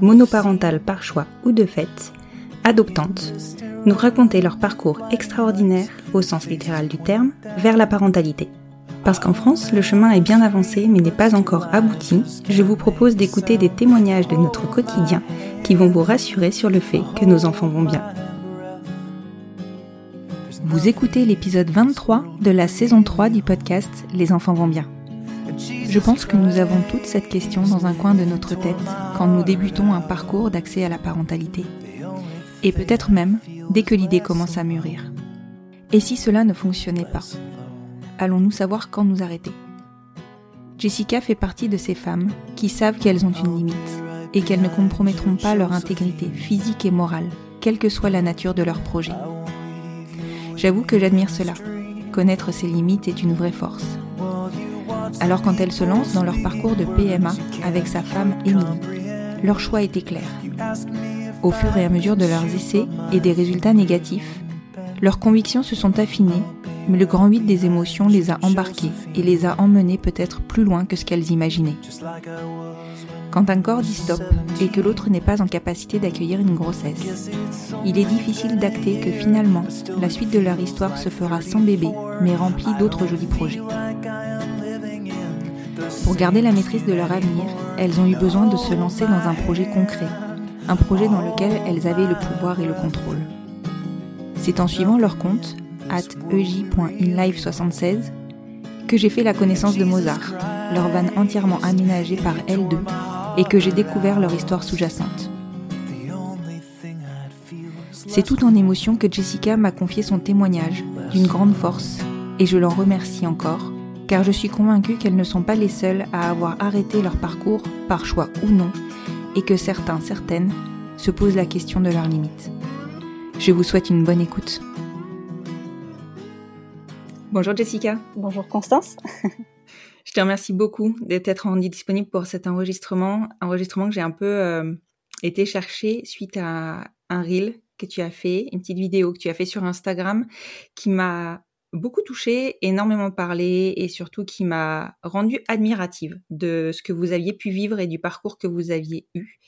monoparentales par choix ou de fait, adoptantes, nous raconter leur parcours extraordinaire, au sens littéral du terme, vers la parentalité. Parce qu'en France, le chemin est bien avancé mais n'est pas encore abouti, je vous propose d'écouter des témoignages de notre quotidien qui vont vous rassurer sur le fait que nos enfants vont bien. Vous écoutez l'épisode 23 de la saison 3 du podcast Les enfants vont bien. Je pense que nous avons toute cette question dans un coin de notre tête quand nous débutons un parcours d'accès à la parentalité. Et peut-être même dès que l'idée commence à mûrir. Et si cela ne fonctionnait pas? Allons-nous savoir quand nous arrêter? Jessica fait partie de ces femmes qui savent qu'elles ont une limite et qu'elles ne compromettront pas leur intégrité physique et morale, quelle que soit la nature de leur projet. J'avoue que j'admire cela. Connaître ses limites est une vraie force. Alors quand elles se lancent dans leur parcours de PMA avec sa femme Émilie, leur choix était clair. Au fur et à mesure de leurs essais et des résultats négatifs, leurs convictions se sont affinées, mais le grand 8 des émotions les a embarquées et les a emmenées peut-être plus loin que ce qu'elles imaginaient. Quand un corps dit stop et que l'autre n'est pas en capacité d'accueillir une grossesse, il est difficile d'acter que finalement, la suite de leur histoire se fera sans bébé, mais remplie d'autres jolis projets. Pour garder la maîtrise de leur avenir, elles ont eu besoin de se lancer dans un projet concret, un projet dans lequel elles avaient le pouvoir et le contrôle. C'est en suivant leur compte, at ej.inlife76, que j'ai fait la connaissance de Mozart, leur van entièrement aménagée par L2, et que j'ai découvert leur histoire sous-jacente. C'est tout en émotion que Jessica m'a confié son témoignage, d'une grande force, et je l'en remercie encore, car je suis convaincue qu'elles ne sont pas les seules à avoir arrêté leur parcours, par choix ou non, et que certains, certaines, se posent la question de leurs limites. Je vous souhaite une bonne écoute. Bonjour Jessica. Bonjour Constance. Je te remercie beaucoup d'être rendu disponible pour cet enregistrement, enregistrement que j'ai un peu euh, été chercher suite à un reel que tu as fait, une petite vidéo que tu as fait sur Instagram qui m'a beaucoup touchée, énormément parlé et surtout qui m'a rendue admirative de ce que vous aviez pu vivre et du parcours que vous aviez eu.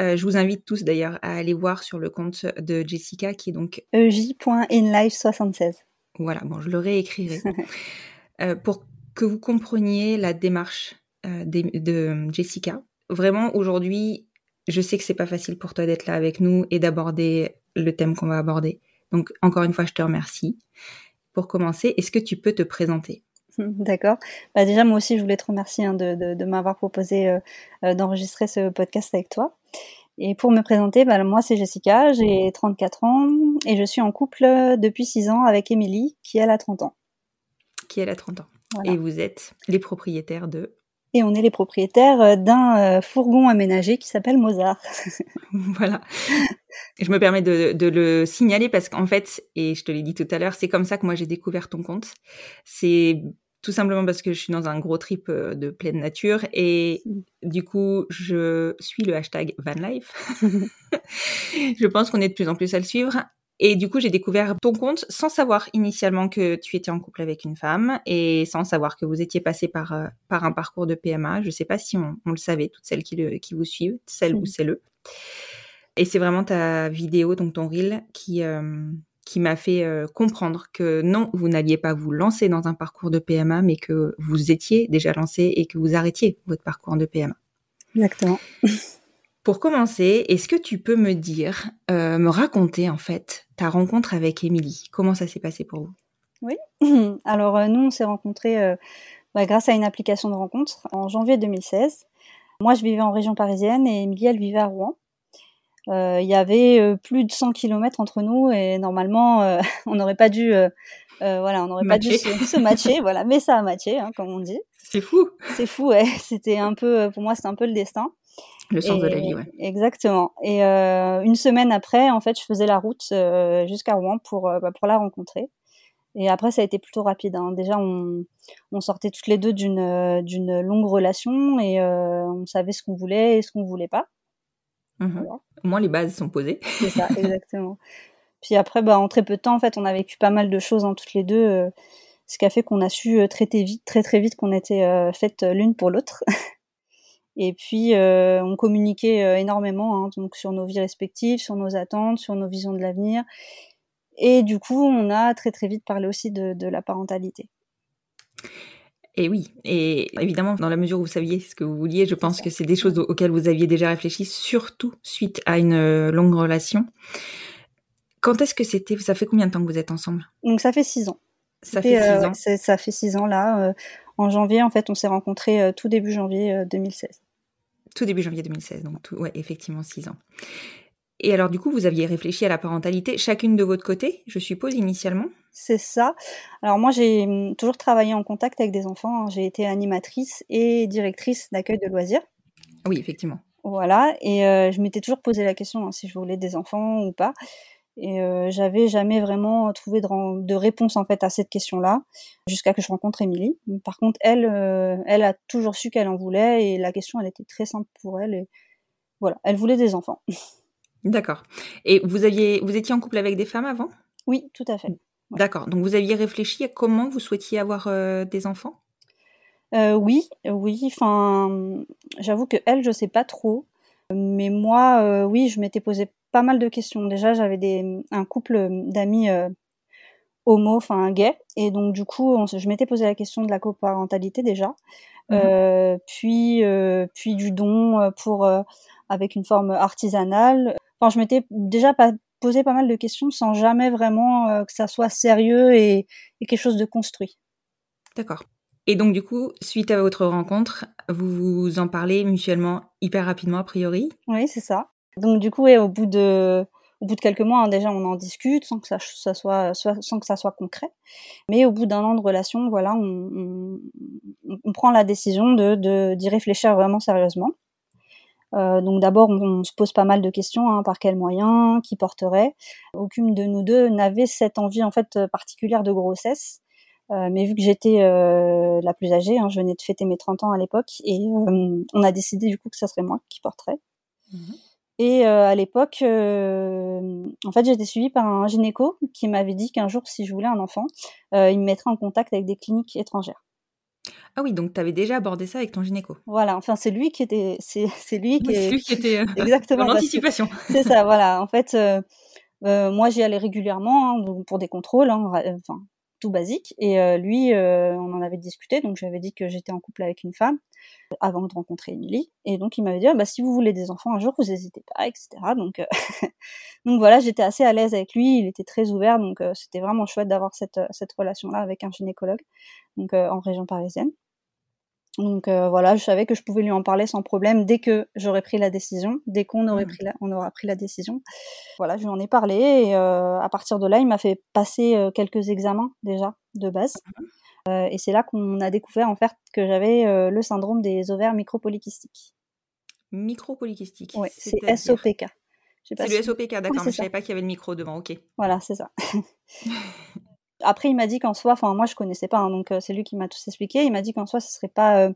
Euh, je vous invite tous d'ailleurs à aller voir sur le compte de Jessica qui est donc ej.inlife76. voilà, bon, je le réécrirai. euh, pour que vous compreniez la démarche euh, de, de Jessica. Vraiment, aujourd'hui, je sais que c'est pas facile pour toi d'être là avec nous et d'aborder le thème qu'on va aborder. Donc, encore une fois, je te remercie. Pour commencer, est-ce que tu peux te présenter D'accord. Bah déjà, moi aussi, je voulais te remercier hein, de, de, de m'avoir proposé euh, euh, d'enregistrer ce podcast avec toi. Et pour me présenter, bah, moi, c'est Jessica, j'ai 34 ans et je suis en couple depuis 6 ans avec Émilie, qui elle a 30 ans. Qui elle a 30 ans. Voilà. Et vous êtes les propriétaires de... Et on est les propriétaires d'un euh, fourgon aménagé qui s'appelle Mozart. voilà. Je me permets de, de le signaler parce qu'en fait, et je te l'ai dit tout à l'heure, c'est comme ça que moi j'ai découvert ton compte. C'est tout simplement parce que je suis dans un gros trip de pleine nature et du coup, je suis le hashtag vanlife. je pense qu'on est de plus en plus à le suivre. Et du coup, j'ai découvert ton compte sans savoir initialement que tu étais en couple avec une femme et sans savoir que vous étiez passé par, euh, par un parcours de PMA. Je ne sais pas si on, le savait, toutes celles qui, le, qui vous suivent, celles ou c'est le. Et c'est vraiment ta vidéo, donc ton reel, qui, euh, qui m'a fait euh, comprendre que non, vous n'alliez pas vous lancer dans un parcours de PMA, mais que vous étiez déjà lancé et que vous arrêtiez votre parcours de PMA. Exactement. Pour commencer, est-ce que tu peux me dire, euh, me raconter en fait ta rencontre avec Émilie? Comment ça s'est passé pour vous? Oui. Alors euh, nous, on s'est rencontrés euh, bah, grâce à une application de rencontre en janvier 2016. Moi, je vivais en région parisienne et Émilie, elle vivait à Rouen. Il y avait plus de 100 km entre nous et normalement, on n'aurait pas dû, voilà, on n'aurait pas dû se, matcher, voilà, mais ça a matché, hein, comme on dit. C'est fou. C'est fou, ouais. C'était un peu, pour moi, c'était un peu le destin. Le sens de la vie, ouais. Exactement. Et euh, une semaine après, en fait, je faisais la route euh, jusqu'à Rouen pour, euh, bah, pour la rencontrer. Et après, ça a été plutôt rapide. Hein. Déjà, on, on, sortait toutes les deux d'une d'une longue relation et on savait ce qu'on voulait et ce qu'on voulait pas. Mmh Au moins, les bases sont posées. C'est ça, exactement. Puis après, bah, en très peu de temps, en fait, on a vécu pas mal de choses en hein, toutes les deux, ce qui a fait qu'on a su traiter vite, très très vite qu'on était faites l'une pour l'autre. Et puis, euh, on communiquait euh, énormément hein, donc sur nos vies respectives, sur nos attentes, sur nos visions de l'avenir. Et du coup, on a très très vite parlé aussi de, de la parentalité. Et oui, et évidemment, dans la mesure où vous saviez ce que vous vouliez, je pense que c'est des choses auxquelles vous aviez déjà réfléchi, surtout suite à une euh, longue relation. Quand est-ce que c'était Ça fait combien de temps que vous êtes ensemble? Donc ça fait six ans. Ça fait six ans. ça fait six ans là. en janvier, en fait, on s'est rencontrés tout début janvier 2016. Tout début janvier 2016, donc tout, ouais, effectivement six ans. Et alors du coup, vous aviez réfléchi à la parentalité chacune de votre côté, je suppose, initialement? C'est ça. Alors moi, j'ai hum, toujours travaillé en contact avec des enfants. Hein. J'ai été animatrice et directrice d'accueil de loisirs. Oui, effectivement. Voilà, et euh, je m'étais toujours posé la question hein, si je voulais des enfants ou pas. Et euh, j'avais jamais vraiment trouvé de, de, réponse en fait à cette question-là jusqu'à que je rencontre Émilie. Par contre, elle, euh, elle a toujours su qu'elle en voulait et la question, elle était très simple pour elle. Et voilà, elle voulait des enfants. D'accord. Et vous aviez, vous étiez en couple avec des femmes avant? Oui, tout à fait. D'accord. Donc vous aviez réfléchi à comment vous souhaitiez avoir euh, des enfants? Oui, oui. Enfin, j'avoue que elle, je sais pas trop. Mais moi, oui, je m'étais posé pas mal de questions. Déjà, j'avais des, un couple d'amis euh, homo, enfin gay, et donc du coup, je m'étais posé la question de la coparentalité déjà, mmh euh, puis euh, puis du don pour avec une forme artisanale. Enfin, je m'étais déjà pas posé pas mal de questions sans jamais vraiment que ça soit sérieux et, et quelque chose de construit. D'accord. Et donc du coup, suite à votre rencontre, vous vous en parlez mutuellement hyper rapidement a priori? Oui, c'est ça. Donc du coup, au bout de quelques mois, hein, déjà, on en discute sans que ça, soit, concret. Mais au bout d'un an de relation, voilà, on, prend la décision d'y réfléchir vraiment sérieusement. Euh, donc d'abord, on, se pose pas mal de questions hein, par quels moyens, qui porterait. Aucune de nous deux n'avait cette envie en fait particulière de grossesse. Euh, mais vu que j'étais euh, la plus âgée, hein, je venais de fêter mes 30 ans à l'époque, et on a décidé du coup que ça serait moi qui porterais. Mmh et euh, à l'époque, euh, en fait, j'étais suivie par un gynéco qui m'avait dit qu'un jour, si je voulais un enfant, euh, il me mettrait en contact avec des cliniques étrangères. Ah oui, donc tu avais déjà abordé ça avec ton gynéco. Voilà, enfin c'est lui qui était, c'est, lui qui, est, lui qui était exactement en anticipation. C'est ça, voilà. En fait, moi j'y allais régulièrement hein, pour des contrôles, hein, enfin tout basique. Et euh, lui, euh, on en avait discuté, donc j'avais dit que j'étais en couple avec une femme avant de rencontrer Émilie. Et donc il m'avait dit, ah, bah, si vous voulez des enfants un jour, vous n'hésitez pas, etc. Donc, euh, donc voilà, j'étais assez à l'aise avec lui, il était très ouvert, donc c'était vraiment chouette d'avoir cette, cette relation-là avec un gynécologue, donc en région parisienne. Donc euh, voilà, je savais que je pouvais lui en parler sans problème dès que j'aurais pris la décision, dès qu'on aurait mmh. pris la, on aura pris la décision. Voilà, je lui en ai parlé et euh, à partir de là, il m'a fait passer euh, quelques examens déjà de base. Mmh. et c'est là qu'on a découvert en fait que j'avais le syndrome des ovaires micropolykystiques. Micropolykystiques. Oui, c'est SOPK. C'est le SOPK, d'accord, mais je savais pas qu'il y avait le micro devant, ok. Voilà, c'est ça. Après, il m'a dit qu'en soi, enfin moi je connaissais pas, hein, donc c'est lui qui m'a tout expliqué. Il m'a dit qu'en soi, ce serait pas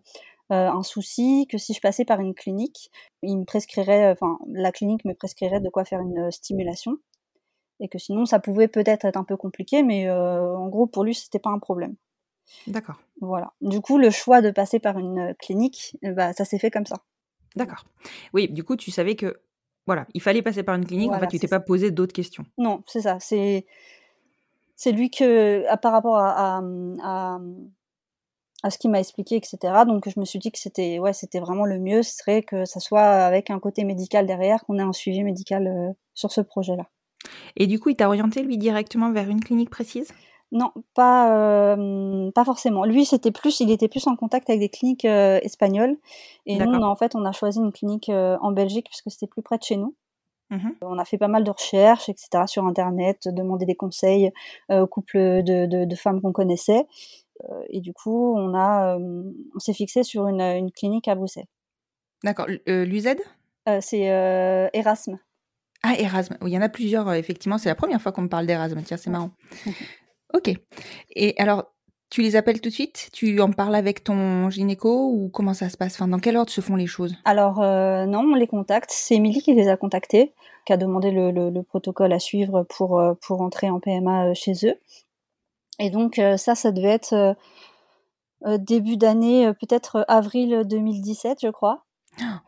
un souci, que si je passais par une clinique, il me prescrirait, enfin la clinique me prescrirait de quoi faire une stimulation, et que sinon ça pouvait peut-être être un peu compliqué, mais en gros pour lui c'était pas un problème. D'accord. Voilà. Du coup, le choix de passer par une clinique, bah, ça s'est fait comme ça. D'accord. Oui, du coup, tu savais que voilà, il fallait passer par une clinique. en fait, tu t'es pas posé d'autres questions. Non, c'est ça. C'est c'est lui que, par rapport à, à, ce qu'il m'a expliqué, etc. Donc, je me suis dit que c'était ouais, c'était vraiment le mieux. Ce serait que ça soit avec un côté médical derrière, qu'on ait un suivi médical euh, sur ce projet-là. Et du coup, il t'a orienté lui directement vers une clinique précise? Non, pas euh, pas forcément. Lui, c'était plus, il était plus en contact avec des cliniques euh, espagnoles. Et nous, en fait, on a choisi une clinique euh, en Belgique puisque c'était plus près de chez nous. Mmh on a fait pas mal de recherches, etc., sur Internet, demander des conseils aux couples de, de, femmes qu'on connaissait. et du coup, on a, on s'est fixé sur une, une, clinique à Bruxelles. D'accord. L'UZ C'est Erasme. Ah, Erasme. Oui, il y en a plusieurs, effectivement. C'est la première fois qu'on me parle d'Erasme. Tiens, c'est marrant. Ok. Et alors, tu les appelles tout de suite? Tu en parles avec ton gynéco ou comment ça se passe? Enfin, Dans quel ordre se font les choses? Alors euh, non, on les contacte. C'est Émilie qui les a contactés, qui a demandé le, protocole à suivre pour, euh, pour entrer en PMA euh, chez eux. Et donc ça, ça devait être début d'année, peut-être avril 2017, je crois.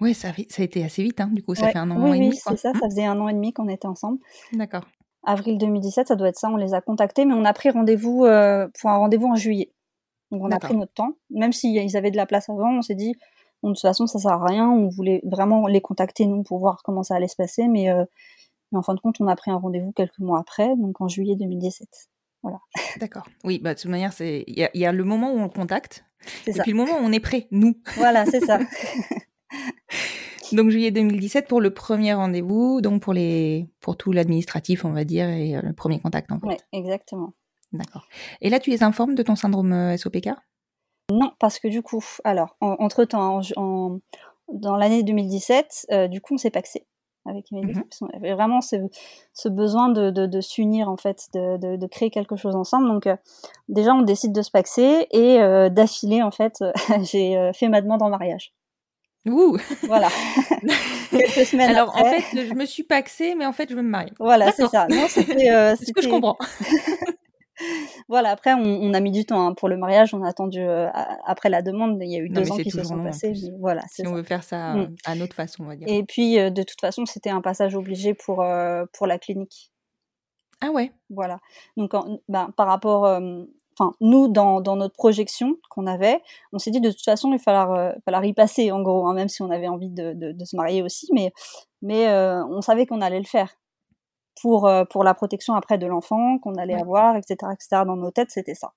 Oui, ça, ça a été assez vite, hein, du coup, ça fait un an et demi. Oui, c'est ça, ça faisait un an et demi qu'on était ensemble. D'accord avril 2017, ça doit être ça, on les a contactés, mais on a pris rendez-vous euh, pour un rendez-vous en juillet. Donc on a pris notre temps, même s'ils avaient de la place avant, on s'est dit, de toute façon ça sert à rien, on voulait vraiment les contacter nous pour voir comment ça allait se passer, mais, euh, mais en fin de compte on a pris un rendez-vous quelques mois après, donc en juillet 2017. Voilà. D'accord. Oui, bah, de toute manière, il y, a le moment où on le contacte, et puis le moment où on est prêt, nous. Voilà, c'est ça. Donc juillet 2017 pour le premier rendez-vous, donc pour les pour tout l'administratif, on va dire, et euh, le premier contact en fait. Oui, exactement. D'accord. Et là, tu les informes de ton syndrome euh, SOPK Non, parce que du coup, alors, entre temps, en, dans l'année 2017, euh, du coup, on s'est paxé avec. Mhm. On avait vraiment ce, ce besoin de, de, de s'unir, en fait, de, de, créer quelque chose ensemble. Donc, déjà, on décide de se paxer et d'affilée, en fait, j'ai fait ma demande en mariage. Ouh Voilà. Quelques semaines Alors, en fait, je me suis paxée, mais en fait, je veux me marier. Voilà, c'est ça. Non, c'était. Euh, ce que je comprends. voilà, après, on, a mis du temps hein. pour le mariage. On a attendu euh, après la demande. Il y a eu deux ans qui se sont passés. voilà, si on veut faire ça mm. à notre façon, on va dire. Et puis, euh, de toute façon, c'était un passage obligé pour, euh, pour la clinique. Ah ouais Voilà. Donc, ben, par rapport enfin nous dans, dans notre projection qu'on avait, on s'est dit de toute façon il fallait falloir y passer en gros, hein, même si on avait envie de, de, se marier aussi, mais mais euh, on savait qu'on allait le faire pour euh, pour la protection après de l'enfant qu'on allait avoir, etc., etc. Dans nos têtes, c'était ça.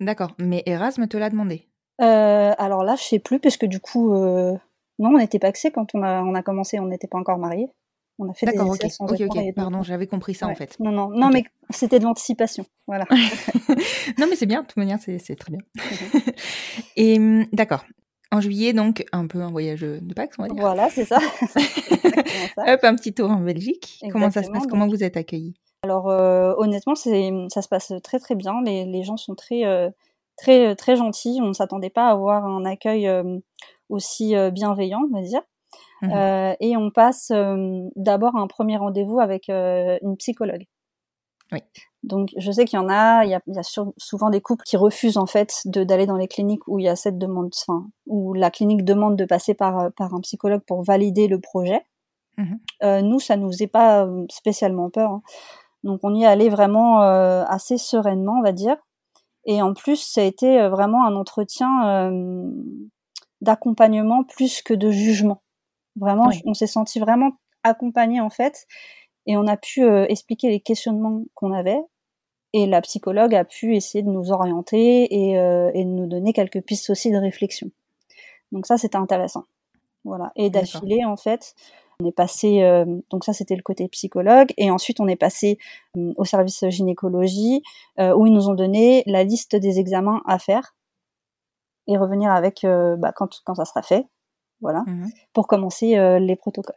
D'accord. Mais Erasme te l'a demandé? Euh, alors là, je sais plus parce que du coup, non, on n'était pas axé quand on a on a commencé, on n'était pas encore mariés. On a fait D'accord, ok. Pardon, j'avais compris ça en fait. Non, non, non, mais c'était de l'anticipation, voilà. non, mais c'est bien, de toute manière, c'est très bien. Et hum, d'accord. En juillet, donc, un peu un voyage de Pâques, on va dire. Voilà, c'est ça. Hop, un petit tour en Belgique. Comment ça se passe? Comment vous êtes accueillis? Alors, euh, honnêtement, ça se passe très très bien. Les, les gens sont très euh, très très gentils. On ne s'attendait pas à avoir un accueil euh, aussi bienveillant, on va dire. Mmh euh, et on passe euh, d'abord un premier rendez-vous avec euh, une psychologue. Oui. Donc je sais qu'il y en a, il y a, il y a souvent des couples qui refusent en fait d'aller dans les cliniques où il y a cette demande, enfin où la clinique demande de passer par par un psychologue pour valider le projet. Mmh euh, nous, ça nous est pas spécialement peur. Hein. Donc on y est allé vraiment euh, assez sereinement, on va dire. Et en plus, ça a été vraiment un entretien d'accompagnement plus que de jugement. Vraiment, on s'est senti vraiment accompagné en fait, et on a pu euh, expliquer les questionnements qu'on avait, et la psychologue a pu essayer de nous orienter et, euh, et de nous donner quelques pistes aussi de réflexion. Donc ça, c'était intéressant. Voilà. Et d'affilée, en fait, on est passé, euh, donc ça c'était le côté psychologue, et ensuite on est passé au service gynécologie, où ils nous ont donné la liste des examens à faire et revenir avec bah, quand, quand ça sera fait voilà, mmh pour commencer euh, les protocoles.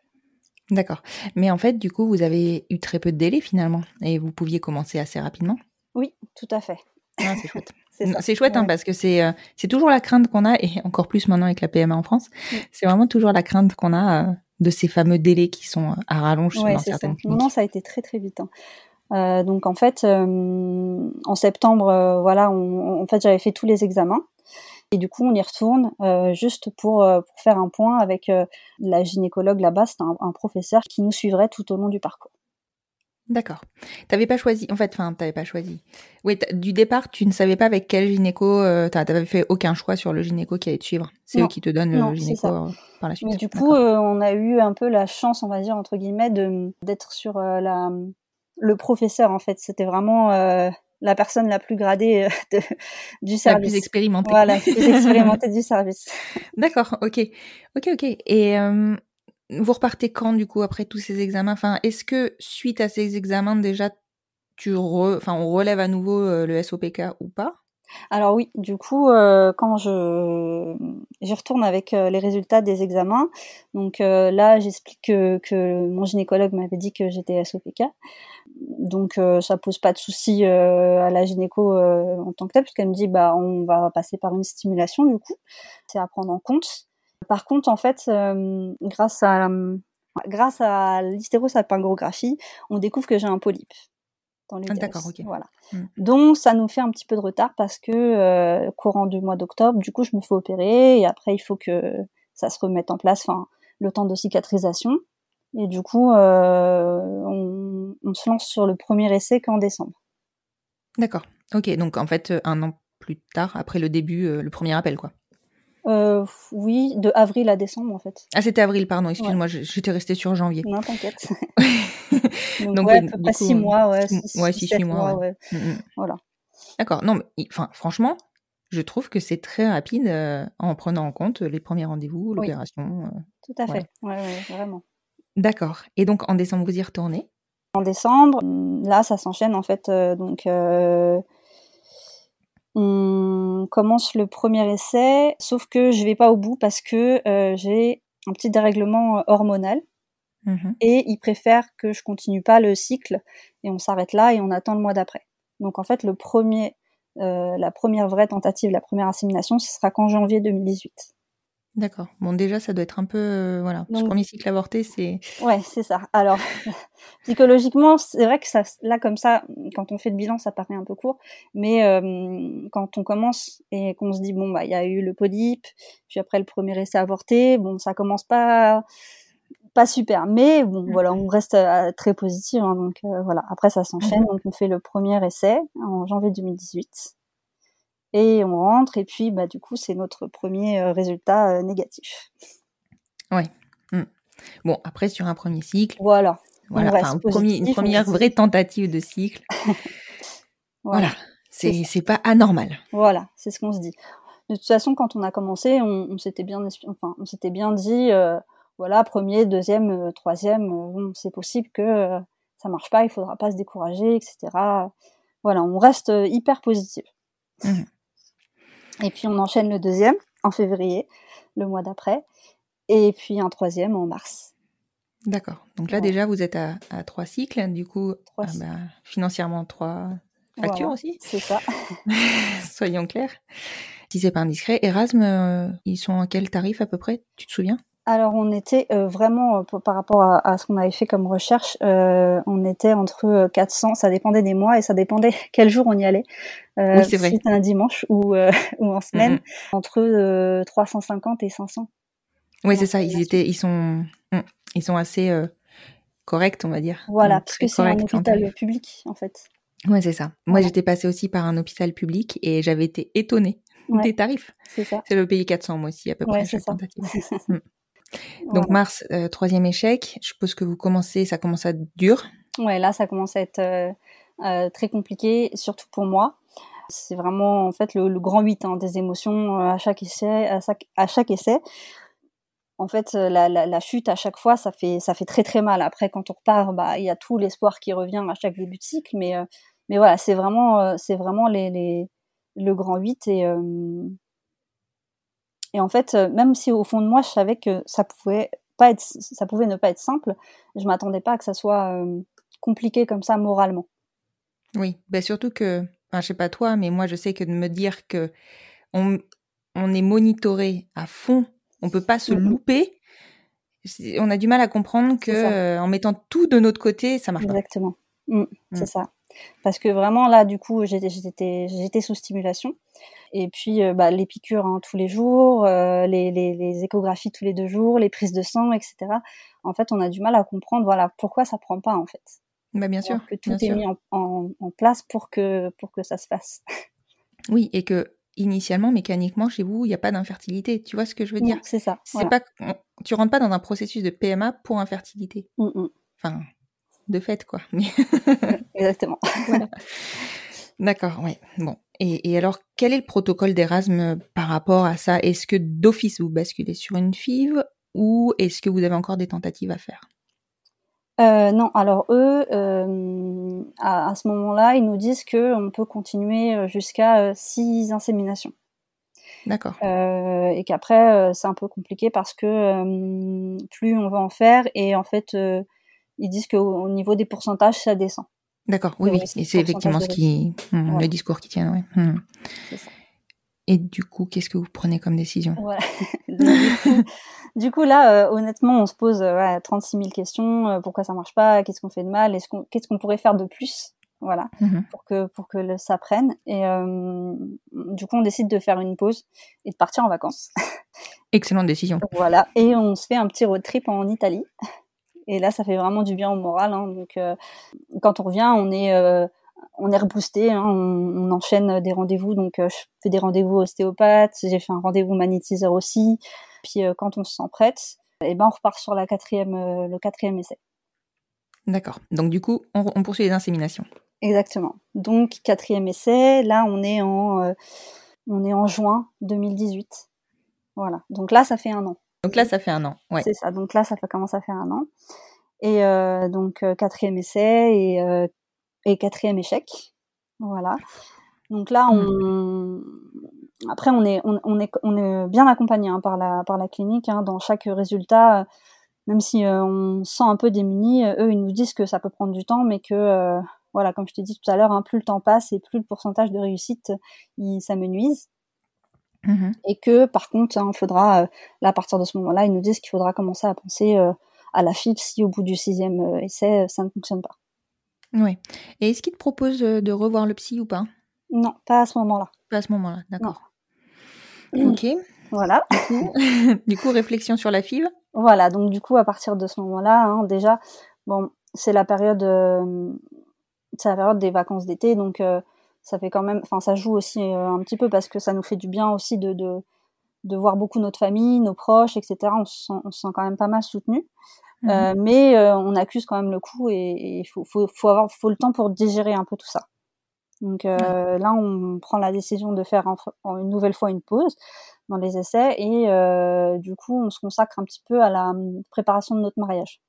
D'accord. Mais en fait, du coup, vous avez eu très peu de délai finalement, et vous pouviez commencer assez rapidement? Oui, tout à fait. Ah, c'est chouette. c'est chouette hein, parce que c'est euh, c'est toujours la crainte qu'on a et encore plus maintenant avec la PMA en France, c'est vraiment toujours la crainte qu'on a euh, de ces fameux délais qui sont à rallonge dans certaines ça. Non, ça a été très très vite. Hein. Euh, donc en fait, en septembre, voilà, en fait j'avais fait tous les examens et du coup on y retourne juste pour, pour faire un point avec la gynécologue là-bas, c'est un professeur qui nous suivrait tout au long du parcours. D'accord. T'avais pas choisi, en fait, enfin, t'avais pas choisi. Oui, du départ, tu ne savais pas avec quel gynéco, euh, t'avais fait aucun choix sur le gynéco qui allait te suivre. C'est eux qui te donnent le gynéco euh, par la suite. Mais du coup, euh, on a eu un peu la chance, on va dire, entre guillemets, d'être sur euh, la, le professeur, en fait. C'était vraiment la personne la plus gradée de, du service. La plus expérimentée. Voilà, la plus expérimentée du service. D'accord, ok. Ok, ok. Et vous repartez quand du coup après tous ces examens? Enfin, est-ce que suite à ces examens déjà tu enfin on relève à nouveau euh, le SOPK ou pas? Alors oui, du coup, euh, quand je j'y retourne avec euh, les résultats des examens, donc là j'explique que, que, mon gynécologue m'avait dit que j'étais SOPK, donc ça pose pas de souci à la gynéco en tant que telle, puisqu'elle me dit bah on va passer par une stimulation du coup, c'est à prendre en compte. Par contre, en fait, euh, grâce à grâce à l'hystérosalpingographie, on découvre que j'ai un polype dans les ah, D'accord, ok. Voilà. Hmm. Donc ça nous fait un petit peu de retard parce que euh, courant du mois d'octobre, du coup, je me fais opérer et après il faut que ça se remette en place, enfin le temps de cicatrisation. Et du coup, euh, on, on, se lance sur le premier essai qu'en décembre. D'accord. Ok, donc en fait un an plus tard, après le début, le premier appel, quoi. Euh, oui, de avril à décembre en fait. Ah, c'était avril, pardon, excuse-moi, j'étais restée sur janvier. Non, t'inquiète. Donc, ouais, à peu six mois, ouais. Six, ouais, six, mois, ouais. Mm, mm. Voilà. D'accord, non, mais enfin, franchement, je trouve que c'est très rapide euh, en prenant en compte les premiers rendez-vous, l'opération. Euh, Tout à fait, ouais, ouais, vraiment. D'accord. Et donc, en décembre, vous y retournez? En décembre, là, ça s'enchaîne en fait. donc, on commence le premier essai, sauf que je vais pas au bout parce que euh, j'ai un petit dérèglement euh, hormonal. Mmh et ils préfèrent que je continue pas le cycle et on s'arrête là et on attend le mois d'après. Donc en fait, le premier, euh, la première vraie tentative, la première assimilation, ce sera qu'en janvier 2018. D'accord. Bon, déjà, ça doit être un peu, euh, voilà, ce premier cycle avorté, c'est. Ouais, c'est ça. Alors, psychologiquement, c'est vrai que ça, là, comme ça, quand on fait le bilan, ça paraît un peu court, mais euh, quand on commence et qu'on se dit bon bah, il y a eu le polype, puis après le premier essai avorté, bon, ça commence pas, pas super, mais bon, mmh. voilà, on reste euh, très positif, hein, donc voilà. Après, ça s'enchaîne, mmh donc on fait le premier essai en janvier 2018 et on rentre et puis bah du coup c'est notre premier euh, résultat euh, négatif. Ouais. Mmh. Bon après sur un premier cycle. Voilà. Voilà. Enfin, une première vraie tentative de cycle. voilà. C'est c'est pas anormal. Voilà, c'est ce qu'on se dit. De toute façon, quand on a commencé, on, s'était bien, enfin, on s'était bien dit, euh, voilà, premier, deuxième, troisième, bon, c'est possible que ça marche pas, il faudra pas se décourager, etc. Voilà, on reste hyper positif. Mmh. Et puis on enchaîne le deuxième en février, le mois d'après, et puis un troisième en mars. D'accord. Donc là déjà vous êtes à, trois cycles, du coup ah bah, financièrement trois factures aussi. C'est ça. Soyons clairs. Si c'est pas indiscret, Erasme, euh, ils sont à quel tarif à peu près? Tu te souviens? Alors on était euh, vraiment euh, par rapport à, ce qu'on avait fait comme recherche, euh, on était entre 400, ça dépendait des mois et ça dépendait quel jour on y allait. oui, c'est vrai. C'était un dimanche ou, ou en semaine, mhm. entre 350 et 500. Oui, c'est ça. Ils étaient, ils sont, hmm, ils sont assez corrects, on va dire. Voilà, parce que c'est un hôpital public en fait. Ouais, c'est ça. Moi, j'étais passée aussi par un hôpital public et j'avais été étonnée des tarifs. C'est ça. C'est le pays 400 moi aussi à peu près chaque tentative. Donc mars, euh, troisième échec. Je suppose que vous commencez, ça commence à être dur. Ouais, là, ça commence à être euh, euh, très compliqué, surtout pour moi. C'est vraiment en fait le, grand 8 hein, des émotions à chaque essai. À chaque, à chaque essai. En fait, la, la, chute à chaque fois, ça fait ça fait très très mal. Après, quand on repart, bah il y a tout l'espoir qui revient à chaque début de cycle, mais mais voilà, c'est vraiment c'est vraiment les, les, le grand 8 et et en fait, euh, même si au fond de moi, je savais que ça pouvait pas être, ça pouvait ne pas être simple, je m'attendais pas à que ça soit euh, compliqué comme ça moralement. Oui, bah surtout que, enfin, je sais pas toi, mais moi je sais que de me dire que on, on est monitoré à fond, on peut pas se Mhm. louper. On a du mal à comprendre que euh, en mettant tout de notre côté, ça marche pas. Exactement. Mm, C'est Mm. ça. Parce que vraiment, là, du coup, j'étais, sous stimulation. Et puis, euh, bah, les piqûres hein, tous les jours, euh, les, les, les échographies tous les deux jours, les prises de sang, etc. En fait, on a du mal à comprendre, voilà, pourquoi ça prend pas, en fait. Bah, bien sûr. Alors que tout bien est sûr. mis en, en, en place pour que, pour que ça se fasse. Oui, et que initialement, mécaniquement, chez vous, il n'y a pas d'infertilité. Tu vois ce que je veux dire? c'est ça. C'est voilà. pas, on- tu rentres pas dans un processus de PMA pour infertilité. Mm, mm, Enfin, de fait, quoi. Exactement. D'accord, ouais. Bon. Et, et alors, quel est le protocole d'Erasme par rapport à ça? Est-ce que d'office vous basculez sur une FIV ou est-ce que vous avez encore des tentatives à faire? Euh, non, alors eux, euh, à, à ce moment-là, ils nous disent que on peut continuer euh, jusqu'à euh, six inséminations. D'accord. Euh, et qu'après c'est un peu compliqué parce que plus on va en faire et en fait ils disent qu'au au niveau des pourcentages ça descend. D'accord, oui, oui. Et c'est effectivement ce pourcentage qui. hmm, le discours qui tient, ouais. Hmm. Ça. Et du coup, qu'est-ce que vous prenez comme décision? Voilà. Donc, du, coup, du coup, là euh, honnêtement on se pose euh, ouais, 36 000 questions. euh, pourquoi ça marche pas? Qu'est-ce qu'on fait de mal? Qu'on qu'est-ce qu'on pourrait faire de plus? Voilà Mhm. pour que pour que le, ça prenne. Et euh, du coup on décide de faire une pause et de partir en vacances. Excellente décision. Voilà, et on se fait un petit road trip en Italie. Et là, ça fait vraiment du bien au moral. Hein. Donc, euh, quand on revient, on est, euh, on est reboosté. Hein. On, on enchaîne des rendez-vous. Donc, euh, je fais des rendez-vous ostéopathe. J'ai fait un rendez-vous magnétiseur aussi. Puis, quand on se sent prête, et ben, on repart sur la quatrième, le quatrième essai. D'accord. Donc du coup, on, on poursuit les inséminations. Exactement. Donc, quatrième essai. Là, on est en, on est en juin 2018. Voilà. Donc là, ça fait un an. Donc là, ça fait un an. Ouais. C'est ça. Donc là, ça commence à faire un an. Et euh, donc euh, quatrième essai et, euh, et quatrième échec. Voilà. Donc là, on après on est on, on est on est bien accompagné hein, par la par la clinique hein, dans chaque résultat. Même si euh, on se sent un peu démuni, eux ils nous disent que ça peut prendre du temps, mais que voilà, comme je t'ai dit tout à l'heure, hein, plus le temps passe et plus le pourcentage de réussite il s'amenuise Mhm. et que par contre, il faudra, euh, là à partir de ce moment-là, ils nous disent qu'il faudra commencer à penser euh, à la FIV si au bout du sixième euh, essai, ça ne fonctionne pas. Ouais. Et est-ce qu'ils te proposent de revoir le psy ou pas? Non, pas à ce moment-là. Pas à ce moment-là, d'accord. Ok. Voilà. du coup, réflexion sur la FIV. Voilà, donc du coup, à partir de ce moment-là, hein, déjà, bon, c'est la période, c'est la période des vacances d'été, donc ça fait quand même, enfin, ça joue aussi euh, un petit peu parce que ça nous fait du bien aussi de, de, de voir beaucoup notre famille, nos proches, etc. On se sent, on se sent quand même pas mal soutenu. Mhm. Euh, mais euh, on accuse quand même le coup et il faut, faut, faut avoir faut le temps pour digérer un peu tout ça. Donc euh, là, on prend la décision de faire en- en une nouvelle fois une pause dans les essais et du coup, on se consacre un petit peu à la hum, préparation de notre mariage.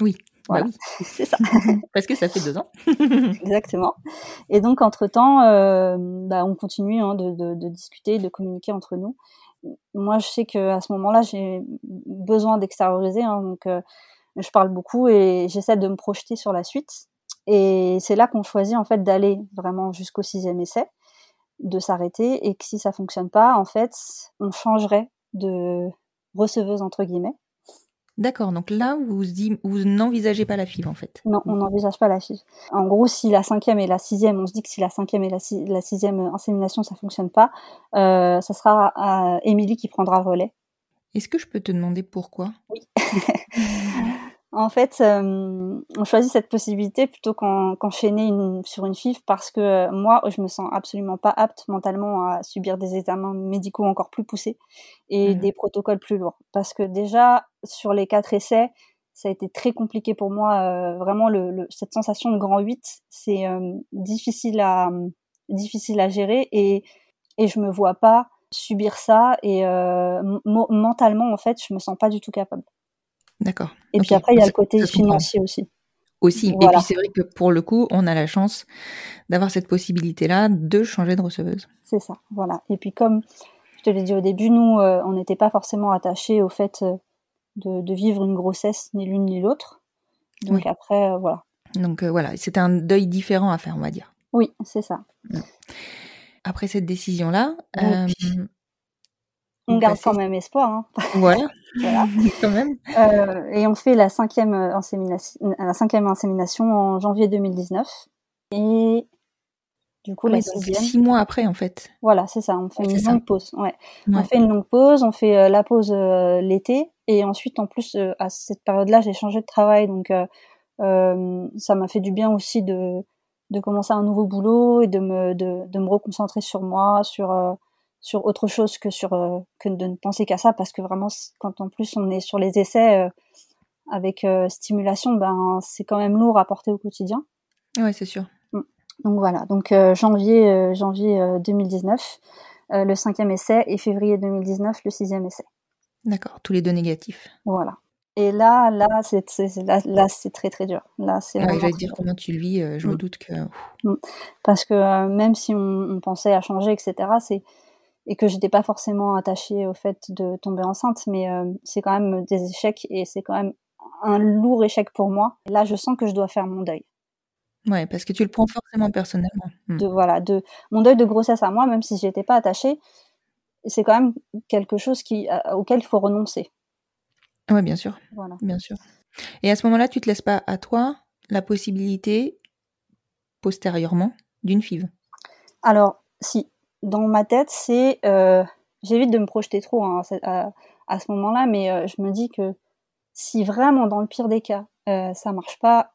Oui. Voilà. Bah oui. C'est ça, Parce que ça fait deux ans. exactement. Et donc, entre-temps, euh, bah, on continue hein, de, de, de discuter, de communiquer entre nous. Moi, je sais que à ce moment-là, j'ai besoin d'extérioriser, hein, donc euh, je parle beaucoup et j'essaie de me projeter sur la suite. Et c'est là qu'on choisit en fait d'aller vraiment jusqu'au sixième essai, de s'arrêter et que si ça fonctionne pas, en fait, on changerait de receveuse entre guillemets. D'accord. Donc là, vous dit- vous n'envisagez pas la FIV en fait. Non, on n'envisage pas la FIV. En gros, si la cinquième et la sixième, on se dit que si la cinquième et la, si- la sixième insémination ça fonctionne pas, euh, ça sera à Émilie qui prendra le relais. Est-ce que je peux te demander pourquoi? En fait, euh, on choisit cette possibilité plutôt qu'en- qu'enchaîner une, sur une FIV parce que euh, moi, je me sens absolument pas apte mentalement à subir des examens médicaux encore plus poussés et Mhm. des protocoles plus lourds. Parce que déjà, sur les quatre essais, ça a été très compliqué pour moi. euh, vraiment, le, le- cette sensation de grand 8, c'est euh, difficile, à, difficile à gérer et, et je me vois pas subir ça et euh, mentalement, en fait, je me sens pas du tout capable. D'accord. Et puis après, il y a le côté financier aussi. Aussi. Et puis c'est vrai que pour le coup, on a la chance d'avoir cette possibilité-là de changer de receveuse. C'est ça, voilà. Et puis comme je te l'ai dit au début, nous, euh, on n'était pas forcément attachés au fait euh, de, de vivre une grossesse, ni l'une ni l'autre. Donc Oui. après, euh, voilà. Donc euh, voilà, c'était un deuil différent à faire, on va dire. Oui, c'est ça. Après cette décision-là, on garde quand même espoir. hein. voilà, Voilà. quand même. Euh, et on fait la cinquième, euh, insémination, la cinquième insémination en janvier 2019. Et du coup, la Ouais, donc sixième. six mois après, en fait. Voilà, c'est ça. On fait Ouais, une ça. longue pause. Ouais. On Ouais. fait une longue pause. On fait euh, la pause euh, l'été. Et ensuite, en plus, à cette période-là, j'ai changé de travail. Donc, ça m'a fait du bien aussi de, de commencer un nouveau boulot et de me, de, de me reconcentrer sur moi, sur, sur autre chose que, sur, euh, que de ne penser qu'à ça. Parce que vraiment, quand en plus on est sur les essais euh, avec euh, stimulation, ben, c'est quand même lourd à porter au quotidien. Ouais, c'est sûr. Donc voilà, donc janvier, janvier euh, 2019, euh, le cinquième essai, et février 2019, le sixième essai. D'accord, tous les deux négatifs. Voilà. Et là, là, c'est là, là, c'est très très dur. Là, c'est j'allais très dire comment tu le vis, je me Mm. doute que... parce que même si on, on pensait à changer, etc., c'est et que j'étais pas forcément attachée au fait de tomber enceinte, mais euh, c'est quand même des échecs et c'est quand même un lourd échec pour moi. Là, je sens que je dois faire mon deuil. Ouais, parce que tu le prends forcément personnellement. Mm. de voilà de mon deuil de grossesse à moi même si j'y étais pas attachée c'est quand même quelque chose qui à- auquel il faut renoncer Ouais, bien sûr, voilà bien sûr. Et à ce moment-là, tu te laisses pas à toi la possibilité, postérieurement, d'une FIV? alors si dans ma tête c'est euh, j'évite de me projeter trop hein, à, ce- à- à ce moment-là mais euh, je me dis que si vraiment dans le pire des cas euh, ça marche pas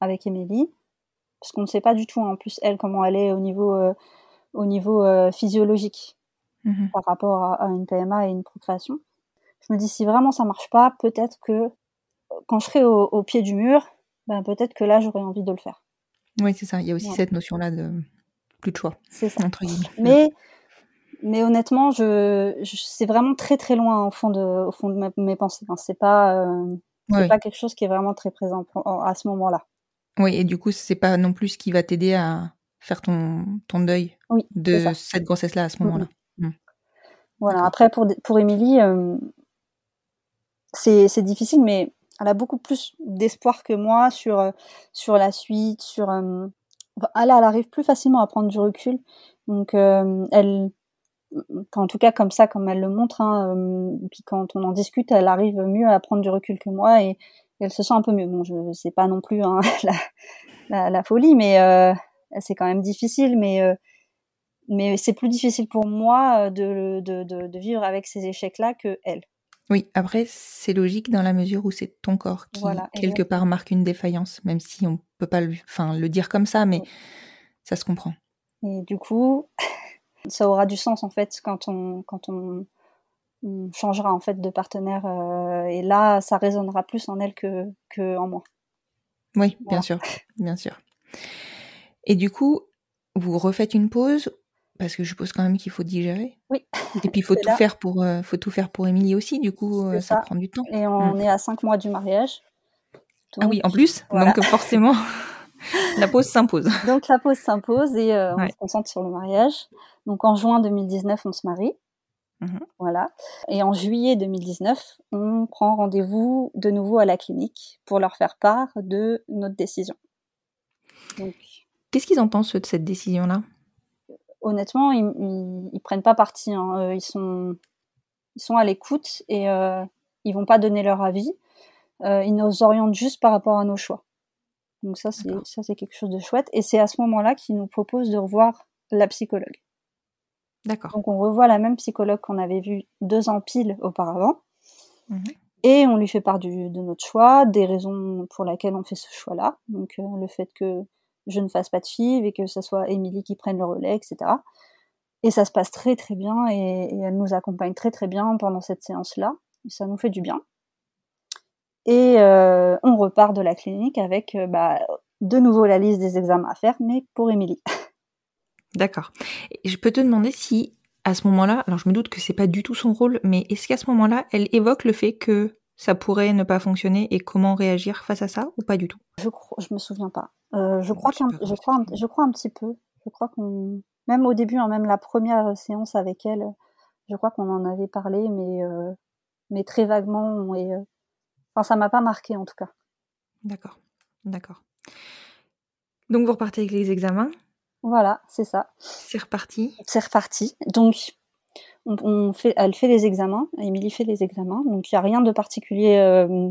avec Émilie parce qu'on ne sait pas du tout en plus elle comment elle est au niveau euh, au niveau physiologique Mhm. par rapport à, à une PMA et une procréation. Je me dis si vraiment ça marche pas, peut-être que quand je serai au, au pied du mur, ben peut-être que là j'aurais envie de le faire. Oui, c'est ça. Il y a aussi Ouais. cette notion-là de plus de choix, C'est ça. entre guillemets. Mais mais honnêtement, je, je c'est vraiment très très loin au fond de au fond de ma- mes pensées. hein. C'est pas euh, pas quelque chose qui est vraiment très présent à ce moment-là. Oui, et du coup, c'est pas non plus ce qui va t'aider à faire ton, ton deuil Oui, de cette grossesse-là à ce moment-là. Voilà. Après, pour, pour Émilie, euh, c'est c'est difficile, mais elle a beaucoup plus d'espoir que moi sur, euh, sur la suite, sur. euh, enfin, elle, arrive plus facilement à prendre du recul. Donc, euh, elle. En tout cas, comme ça, comme elle le montre, hein, euh, puis quand on en discute, elle arrive mieux à prendre du recul que moi et, elle se sent un peu mieux. Bon, je sais pas non plus hein, la, la, la folie, mais euh, c'est quand même difficile. Mais euh, mais c'est plus difficile pour moi euh, de, de, de, de vivre avec ces échecs-là que elle. Oui, après, c'est logique dans la mesure où c'est ton corps qui, Voilà, quelque part, marque une défaillance, même si on peut pas le, enfin, le dire comme ça, mais Oui. ça se comprend. Et du coup, ça aura du sens en fait quand on quand on, on changera en fait de partenaire euh, et là, ça résonnera plus en elle que que en moi. Oui, Voilà. bien sûr, bien sûr. Et du coup, vous refaites une pause parce que je suppose quand même qu'il faut digérer. Oui. Et puis il faut tout là. faire pour, euh, faut tout faire pour Émilie aussi. Du coup, euh, ça, ça. prend du temps. Et on Mm. est à cinq mois du mariage. Ah oui, en plus, voilà. donc forcément, la pause s'impose. Donc la pause s'impose et euh, on Ouais. se concentre sur le mariage. Donc en juin 2019, on se marie. Mhm. Voilà. Et en juillet 2019, on prend rendez-vous de nouveau à la clinique pour leur faire part de notre décision. Qu'est-ce qu'ils en pensent eux, de cette décision-là? Honnêtement, ils, ils, ils prennent pas parti. hein. Euh, Ils sont ils sont à l'écoute et euh, ils vont pas donner leur avis. Euh, ils nous orientent juste par rapport à nos choix. Donc ça c'est D'accord. ça c'est quelque chose de chouette et c'est à ce moment-là qu'ils nous proposent de revoir la psychologue. D'accord. Donc on revoit la même psychologue qu'on avait vue deux ans pile auparavant. Mhm. Et on lui fait part du, de notre choix, des raisons pour lesquelles on fait ce choix-là. Donc euh, le fait que je ne fasse pas de FIV et que ce soit Émilie qui prenne le relais, etc. Et ça se passe très très bien et, et elle nous accompagne très très bien pendant cette séance-là. Ça nous fait du bien. Et euh, on repart de la clinique avec euh, bah, de nouveau la liste des examens à faire, mais pour Émilie. D'accord. Je peux te demander si, à ce moment-là, alors je me doute que c'est pas du tout son rôle, mais est-ce qu'à ce moment-là, elle évoque le fait que ça pourrait ne pas fonctionner et comment réagir face à ça ou pas du tout? Je je me souviens pas. Euh, je crois qu'un, je crois, un, je crois un petit peu. Je crois qu'on, même au début, hein, même la première séance avec elle, je crois qu'on en avait parlé, mais euh, mais très vaguement. Et, euh, enfin, ça m'a pas marqué en tout cas. D'accord. D'accord. Donc vous repartez avec les examens Voilà, c'est ça. C'est reparti. C'est reparti. Donc on, on, fait, elle fait les examens, Émilie fait les examens, donc il n'y a rien de particulier euh,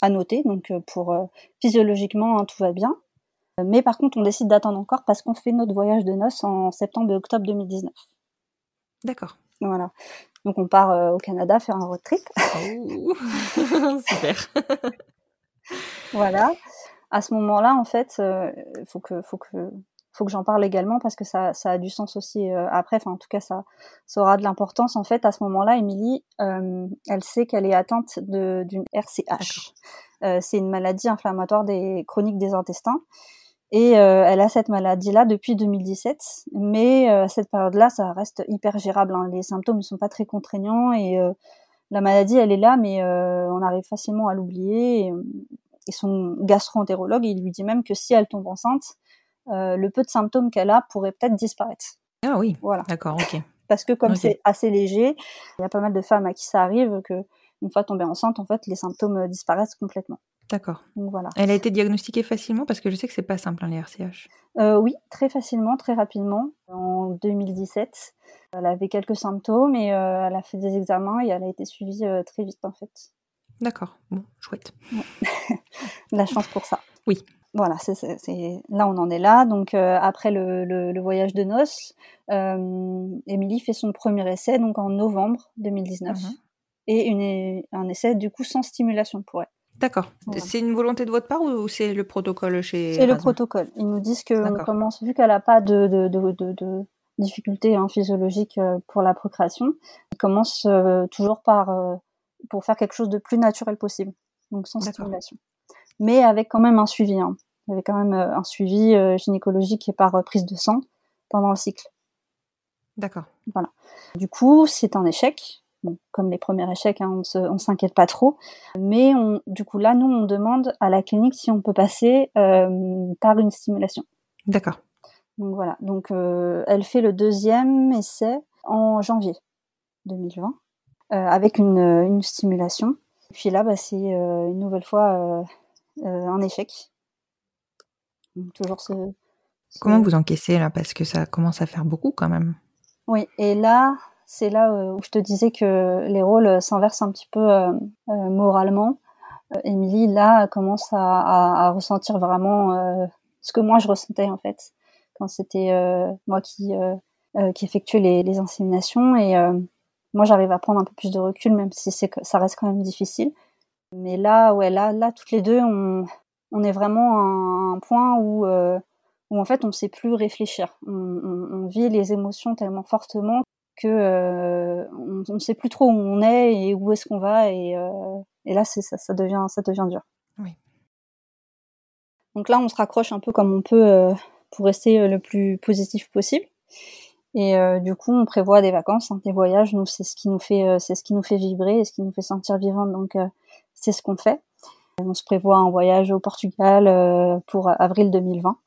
à noter. Donc euh, pour euh, physiologiquement hein, tout va bien. Mais par contre, on décide d'attendre encore parce qu'on fait notre voyage de noces en septembre et octobre 2019. D'accord. Voilà. Donc on part euh, au Canada faire un road trip. Oh. Super. voilà. À ce moment-là, en fait, il euh, faut que, faut que, faut que j'en parle également parce que ça, ça a du sens aussi euh, après. Enfin, en tout cas, ça, ça aura de l'importance. En fait, à ce moment-là, Émilie, euh, elle sait qu'elle est atteinte d'une RCH. Euh, c'est une maladie inflammatoire des chroniques des intestins. Et euh, elle a cette maladie-là depuis 2017, mais à cette période-là, ça reste hyper gérable. Hein. Les symptômes ne sont pas très contraignants et la maladie, elle est là, mais on arrive facilement à l'oublier. Et, et son gastro-entérologue, il lui dit même que si elle tombe enceinte, euh, le peu de symptômes qu'elle a pourrait peut-être disparaître. Ah oui, voilà. D'accord, ok. Parce que comme c'est assez léger, il y a pas mal de femmes à qui ça arrive que une fois tombée enceinte, en fait, les symptômes euh, disparaissent complètement. D'accord. Voilà. Elle a été diagnostiquée facilement parce que je sais que c'est pas simple hein, les RCH. Euh, oui, très facilement, très rapidement. En 2017, elle avait quelques symptômes et euh, elle a fait des examens et elle a été suivie euh, très vite en fait. D'accord. Bon, chouette. La chance pour ça. Oui. Voilà, c'est, là on en est là. Donc après le, le, le voyage de noces, Émilie fait son premier essai donc en novembre 2019 Mhm. et une, un essai du coup sans stimulation pour elle. D'accord. Voilà. C'est une volonté de votre part ou c'est le protocole chez C'est le protocole. Ils nous disent que commence, vu qu'elle n'a pas de, de, de, de, de difficultés hein, physiologiques euh, pour la procréation, ils commencent euh, toujours par euh, pour faire quelque chose de plus naturel possible, donc sans stimulation, mais avec quand même un suivi. Hein. Il y avait quand même euh, un suivi gynécologique et par prise de sang pendant le cycle. D'accord. Du coup, c'est un échec. Bon, comme les premiers échecs, hein, on on s'inquiète pas trop. Mais on, du coup, là, nous, on demande à la clinique si on peut passer euh, par une stimulation. D'accord. Donc voilà. Donc euh, elle fait le deuxième essai en janvier 2020 euh, avec une, une stimulation. Et puis là, bah, c'est une nouvelle fois un échec. Donc, toujours ce, ce- Comment vous encaissez là? Parce que ça commence à faire beaucoup quand même. Oui, et là, c'est là euh, où je te disais que les rôles euh, s'inversent un petit peu euh, moralement. Émilie, là, commence à, ressentir vraiment ce que moi je ressentais en fait quand c'était moi qui qui effectuais les, inséminations et moi j'arrive à prendre un peu plus de recul même si ça reste quand même difficile. Mais là, ouais, là, là, toutes les deux, on, est vraiment à un, point où où en fait on ne sait plus réfléchir. On vit les émotions tellement fortement que euh, on ne sait plus trop où on est et où est-ce qu'on va et, euh, et là c'est ça, ça devient ça devient dur. Oui. Donc là on se raccroche un peu comme on peut euh, pour rester le plus positif possible. Et du coup, on prévoit des vacances, hein, des voyages. Nous, c'est ce qui nous fait, c'est ce qui nous fait vibrer et ce qui nous fait sentir vivante. Donc, c'est ce qu'on fait. On se prévoit un voyage au Portugal pour avril 2020.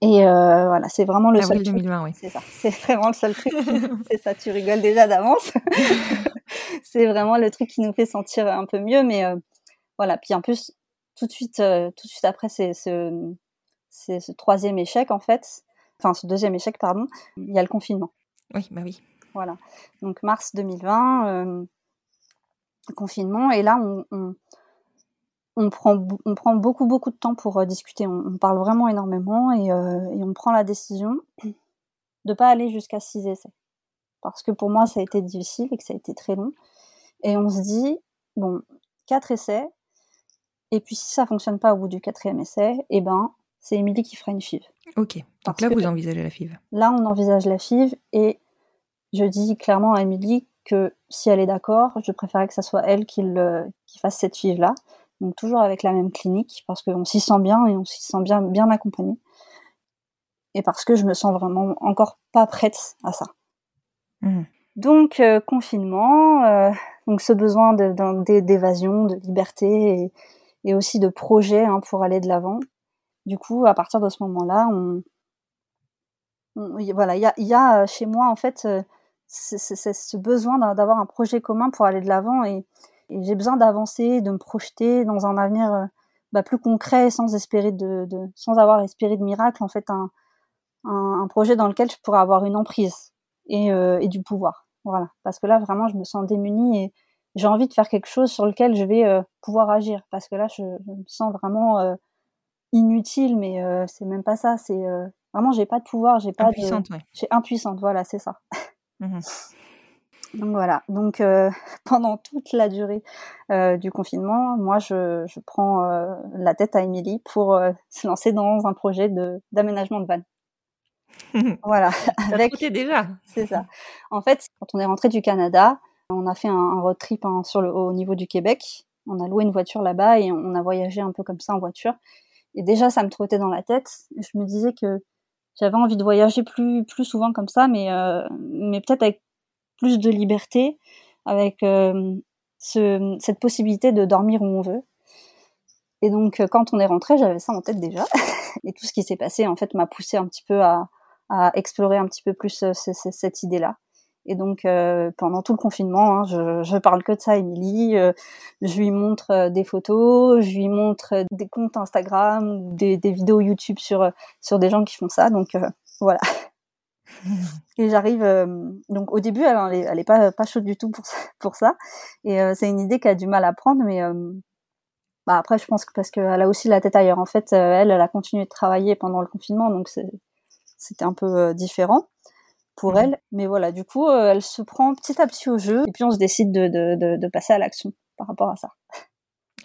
Et euh, voilà, c'est vraiment le Avril seul truc. 2020, oui. C'est ça, c'est vraiment le seul truc. c'est ça, tu rigoles déjà d'avance. c'est vraiment le truc qui nous fait sentir un peu mieux, mais euh, voilà. Puis en plus, tout de suite, euh, tout de suite après, c'est ce, c'est ce troisième échec en fait, enfin ce deuxième échec pardon. Il y a le confinement. Oui, bah oui. Voilà. Donc mars 2020, euh, confinement, et là on, on, on prend, on prend beaucoup beaucoup de temps pour euh, discuter. On, on parle vraiment énormément et, euh, et on prend la décision de pas aller jusqu'à six essais, parce que pour moi ça a été difficile et que ça a été très long. Et on se dit bon, quatre essais, et puis si ça fonctionne pas au bout du quatrième essai, eh ben c'est Émilie qui fera une FIV. Ok. Donc Parce là, vous envisagez la FIV. Là, on envisage la FIV et je dis clairement à Émilie que si elle est d'accord, je préférerais que ça soit elle qui, le, qui fasse cette FIV-là. Donc toujours avec la même clinique parce qu'on s'y sent bien et on s'y sent bien, bien accompagné. Et parce que je me sens vraiment encore pas prête à ça. Mhm. Donc euh, confinement, euh, donc ce besoin de- d'évasion, de liberté et, et aussi de projet hein, pour aller de l'avant. Du coup, à partir de ce moment-là, on, on- y- voilà, il y a, il y a euh, chez moi en fait euh, ce besoin d'avoir un projet commun pour aller de l'avant et j'ai besoin d'avancer, de me projeter dans un avenir euh, bah, plus concret, sans espérer de, de, sans avoir espéré de miracle, en fait, un, un, un projet dans lequel je pourrais avoir une emprise et, euh, et, du pouvoir. Voilà, parce que là, vraiment, je me sens démunie et j'ai envie de faire quelque chose sur lequel je vais euh, pouvoir agir, parce que là, je, je me sens vraiment euh, inutile, mais c'est même pas ça. C'est vraiment, j'ai pas de pouvoir, j'ai pas impuissante, de, ouais. j'ai impuissante. Voilà, c'est ça. Mmh donc voilà. Donc euh, pendant toute la durée euh, du confinement, moi je, je prends euh, la tête à Émilie pour se lancer dans un projet de d'aménagement de vannes. voilà. Avec déjà. C'est ça. En fait, quand on est rentré du Canada, on a fait un, un road trip hein, sur le au niveau du Québec. On a loué une voiture là-bas et on a voyagé un peu comme ça en voiture. Et déjà, ça me trottait dans la tête. Je me disais que j'avais envie de voyager plus plus souvent comme ça, mais mais peut-être avec plus de liberté, avec euh, ce, cette possibilité de dormir où on veut. Et donc, quand on est rentré, j'avais ça en tête déjà. Et tout ce qui s'est passé, en fait, m'a poussé un petit peu à, à, explorer un petit peu plus euh, cette idée-là. Et donc, euh, pendant tout le confinement, hein, je, parle que de ça, Émilie. Euh, je lui montre euh, des photos, je lui montre des comptes Instagram des, des vidéos YouTube sur sur des gens qui font ça. Donc voilà. Et j'arrive euh, donc au début elle, elle, est, elle est pas pas chaude du tout pour ça, pour ça. et euh, c'est une idée qui a du mal à prendre mais euh, bah après je pense que parce qu'elle a aussi la tête ailleurs en fait elle elle a continué de travailler pendant le confinement donc c'était un peu différent pour elle mais voilà du coup elle se prend petit à petit au jeu et puis on se décide de, de, de, de passer à l'action par rapport à ça.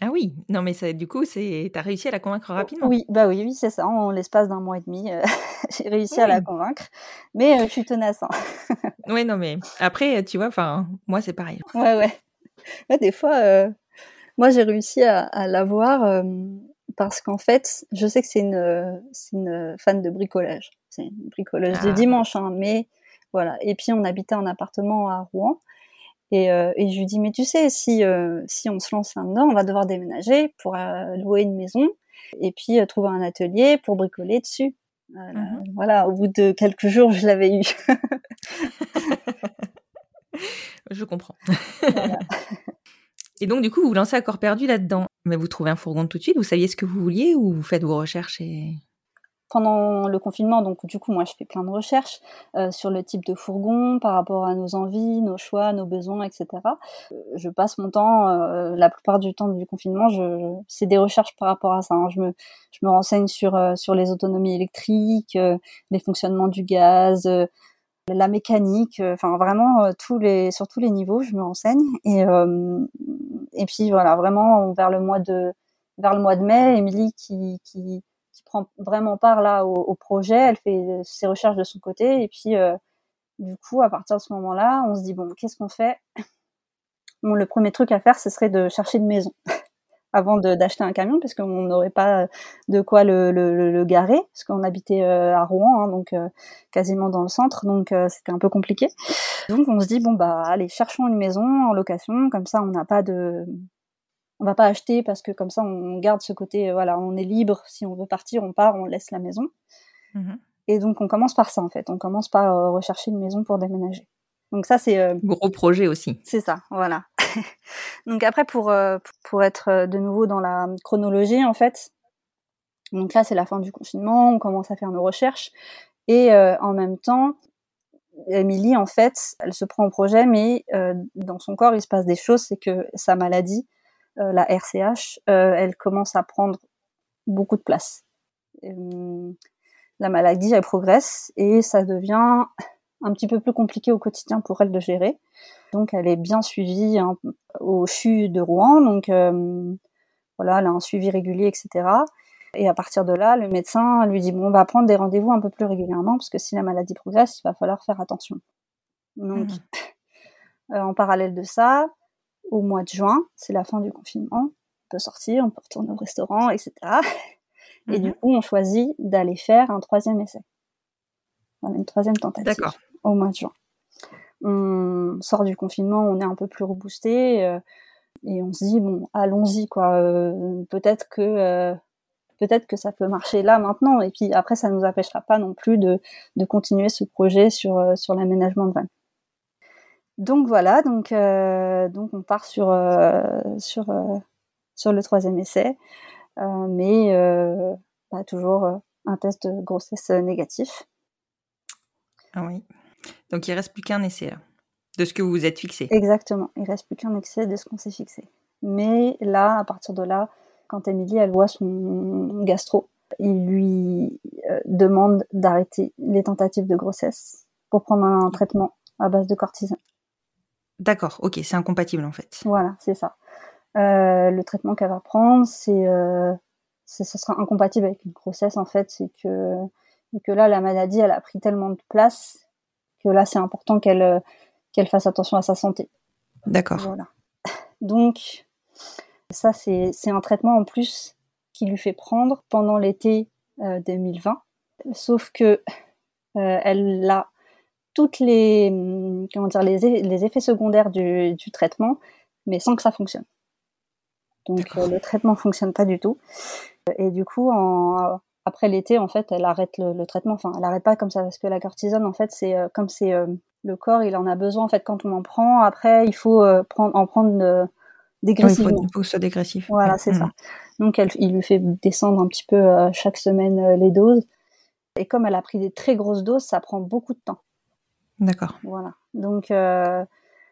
Ah oui, non mais ça, du coup, c'est, t'as réussi à la convaincre rapidement. Oui, bah oui, oui, c'est ça. En l'espace d'un mois et demi, euh, j'ai réussi oui. à la convaincre, mais euh, je suis tenace. Hein. oui, non mais après, tu vois, enfin, moi c'est pareil. Ouais, ouais. ouais des fois, euh, moi j'ai réussi à, à l'avoir parce qu'en fait, je sais que c'est une, une fan de bricolage. C'est une bricoleuse ah. de dimanche, hein, mais voilà. Et puis on habitait en appartement à Rouen. Et, euh, et, je lui dis, mais tu sais, si, euh, si on se lance là-dedans, on va devoir déménager pour euh, louer une maison et puis trouver un atelier pour bricoler dessus. Mmh. Voilà, au bout de quelques jours, je l'avais eu. je comprends. Voilà. et donc, du coup, vous vous lancez à corps perdu là-dedans. Mais vous trouvez un fourgon tout de suite Vous saviez ce que vous vouliez ou vous faites vos recherches et pendant le confinement, donc du coup, moi, je fais plein de recherches euh, sur le type de fourgon par rapport à nos envies, nos choix, nos besoins, etc. Je passe mon temps, euh, la plupart du temps du confinement, je, c'est des recherches par rapport à ça. Hein. Je me, je me renseigne sur euh, sur les autonomies électriques, les fonctionnements du gaz, la mécanique, enfin vraiment tous les sur tous les niveaux, je me renseigne. Et et puis voilà, vraiment vers le mois de vers le mois de mai, Émilie qui qui prend vraiment part là au, projet, elle fait ses recherches de son côté et puis euh, du coup à partir de ce moment-là, on se dit bon qu'est-ce qu'on fait? Le premier truc à faire ce serait de chercher une maison avant d'acheter un camion parce qu'on n'aurait pas de quoi le, garer parce qu'on habitait euh, à Rouen hein, donc euh, quasiment dans le centre donc euh, c'était un peu compliqué. Donc on se dit bon bah allez cherchons une maison en location comme ça on n'a pas de on va pas acheter parce que comme ça on garde ce côté voilà on est libre. Si on veut partir on part on laisse la maison. Mmh. et donc on commence par ça en fait. On commence par euh, rechercher une maison pour déménager. Donc ça c'est euh, gros projet aussi. C'est ça voilà. Donc après pour euh, pour être de nouveau dans la chronologie en fait donc là c'est la fin du confinement on commence à faire nos recherches. Et en même temps Émilie en fait elle se prend au projet mais dans son corps il se passe des choses. C'est que sa maladie euh, la RCH, euh, elle commence à prendre beaucoup de place. Euh, la maladie, elle progresse et ça devient un petit peu plus compliqué au quotidien pour elle de gérer. Donc elle est bien suivie hein, au CHU de Rouen, donc euh, voilà, elle a un suivi régulier, etc. Et à partir de là, le médecin lui dit bon, on va prendre des rendez-vous un peu plus régulièrement parce que si la maladie progresse, il va falloir faire attention. Donc mmh. euh, en parallèle de ça, au mois de juin, c'est la fin du confinement, on peut sortir, on peut retourner au restaurant, etc. Et mmh. du coup, on choisit d'aller faire un troisième essai. Voilà, une troisième tentative au mois de juin. On sort du confinement, on est un peu plus reboosté euh, et on se dit bon, allons-y quoi. Euh, peut-être que euh, peut-être que ça peut marcher là maintenant et puis après ça nous empêchera pas non plus de, de continuer ce projet sur sur l'aménagement de vannes. Donc voilà, donc euh, donc on part sur euh, sur euh, sur le troisième essai. mais bah, toujours un test de grossesse négatif. Ah oui. Donc il reste plus qu'un essai de ce que vous vous êtes fixé. Exactement. Il reste plus qu'un excès de ce qu'on s'est fixé. Mais là, à partir de là, quand Émilie elle voit son gastro, il lui demande d'arrêter les tentatives de grossesse pour prendre un traitement à base de cortisone. D'accord, ok, c'est incompatible en fait. Voilà, c'est ça. Euh, le traitement qu'elle va prendre, c'est, euh, ce sera incompatible avec une grossesse en fait, c'est que, que là la maladie, elle a pris tellement de place que là c'est important qu'elle euh, qu'elle fasse attention à sa santé. D'accord. Voilà. Donc ça c'est un traitement en plus qui lui fait prendre pendant l'été 2020, sauf que elle a toutes les comment dire les, les effets secondaires du, du, traitement, mais sans que ça fonctionne. Donc euh, le traitement fonctionne pas du tout. Et du coup, en, après l'été, en fait, elle arrête le, le, traitement. Enfin, elle arrête pas comme ça parce que la cortisone, en fait, c'est euh, comme c'est euh, le corps, il en a besoin en fait quand on en prend. Après, il faut prendre en prendre dégressivement. il faut, ce soit dégressif. Voilà, c'est ça. Donc, elle, il lui fait descendre un petit peu chaque semaine les doses. Et comme elle a pris des très grosses doses, ça prend beaucoup de temps. D'accord. Voilà. Donc, euh,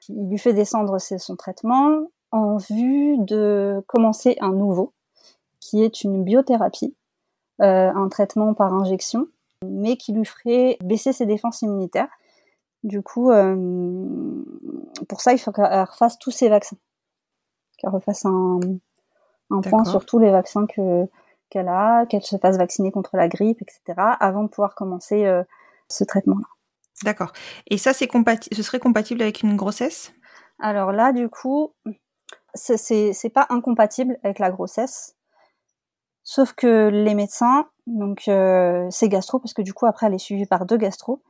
il lui fait descendre son traitement en vue de commencer un nouveau, qui est une biothérapie, euh, un traitement par injection, mais qui lui ferait baisser ses défenses immunitaires. Du coup, euh, pour ça, il faut qu'elle refasse tous ses vaccins, qu'elle refasse un, un point sur tous les vaccins que qu'elle a, qu'elle se fasse vacciner contre la grippe, etc., avant de pouvoir commencer euh, ce traitement-là. D'accord. Et ça, c'est compatible, ce serait compatible avec une grossesse? Alors là, du coup, c'est pas incompatible avec la grossesse. Sauf que les médecins, donc euh, c'est gastro, parce que du coup, après, elle est suivie par deux gastro,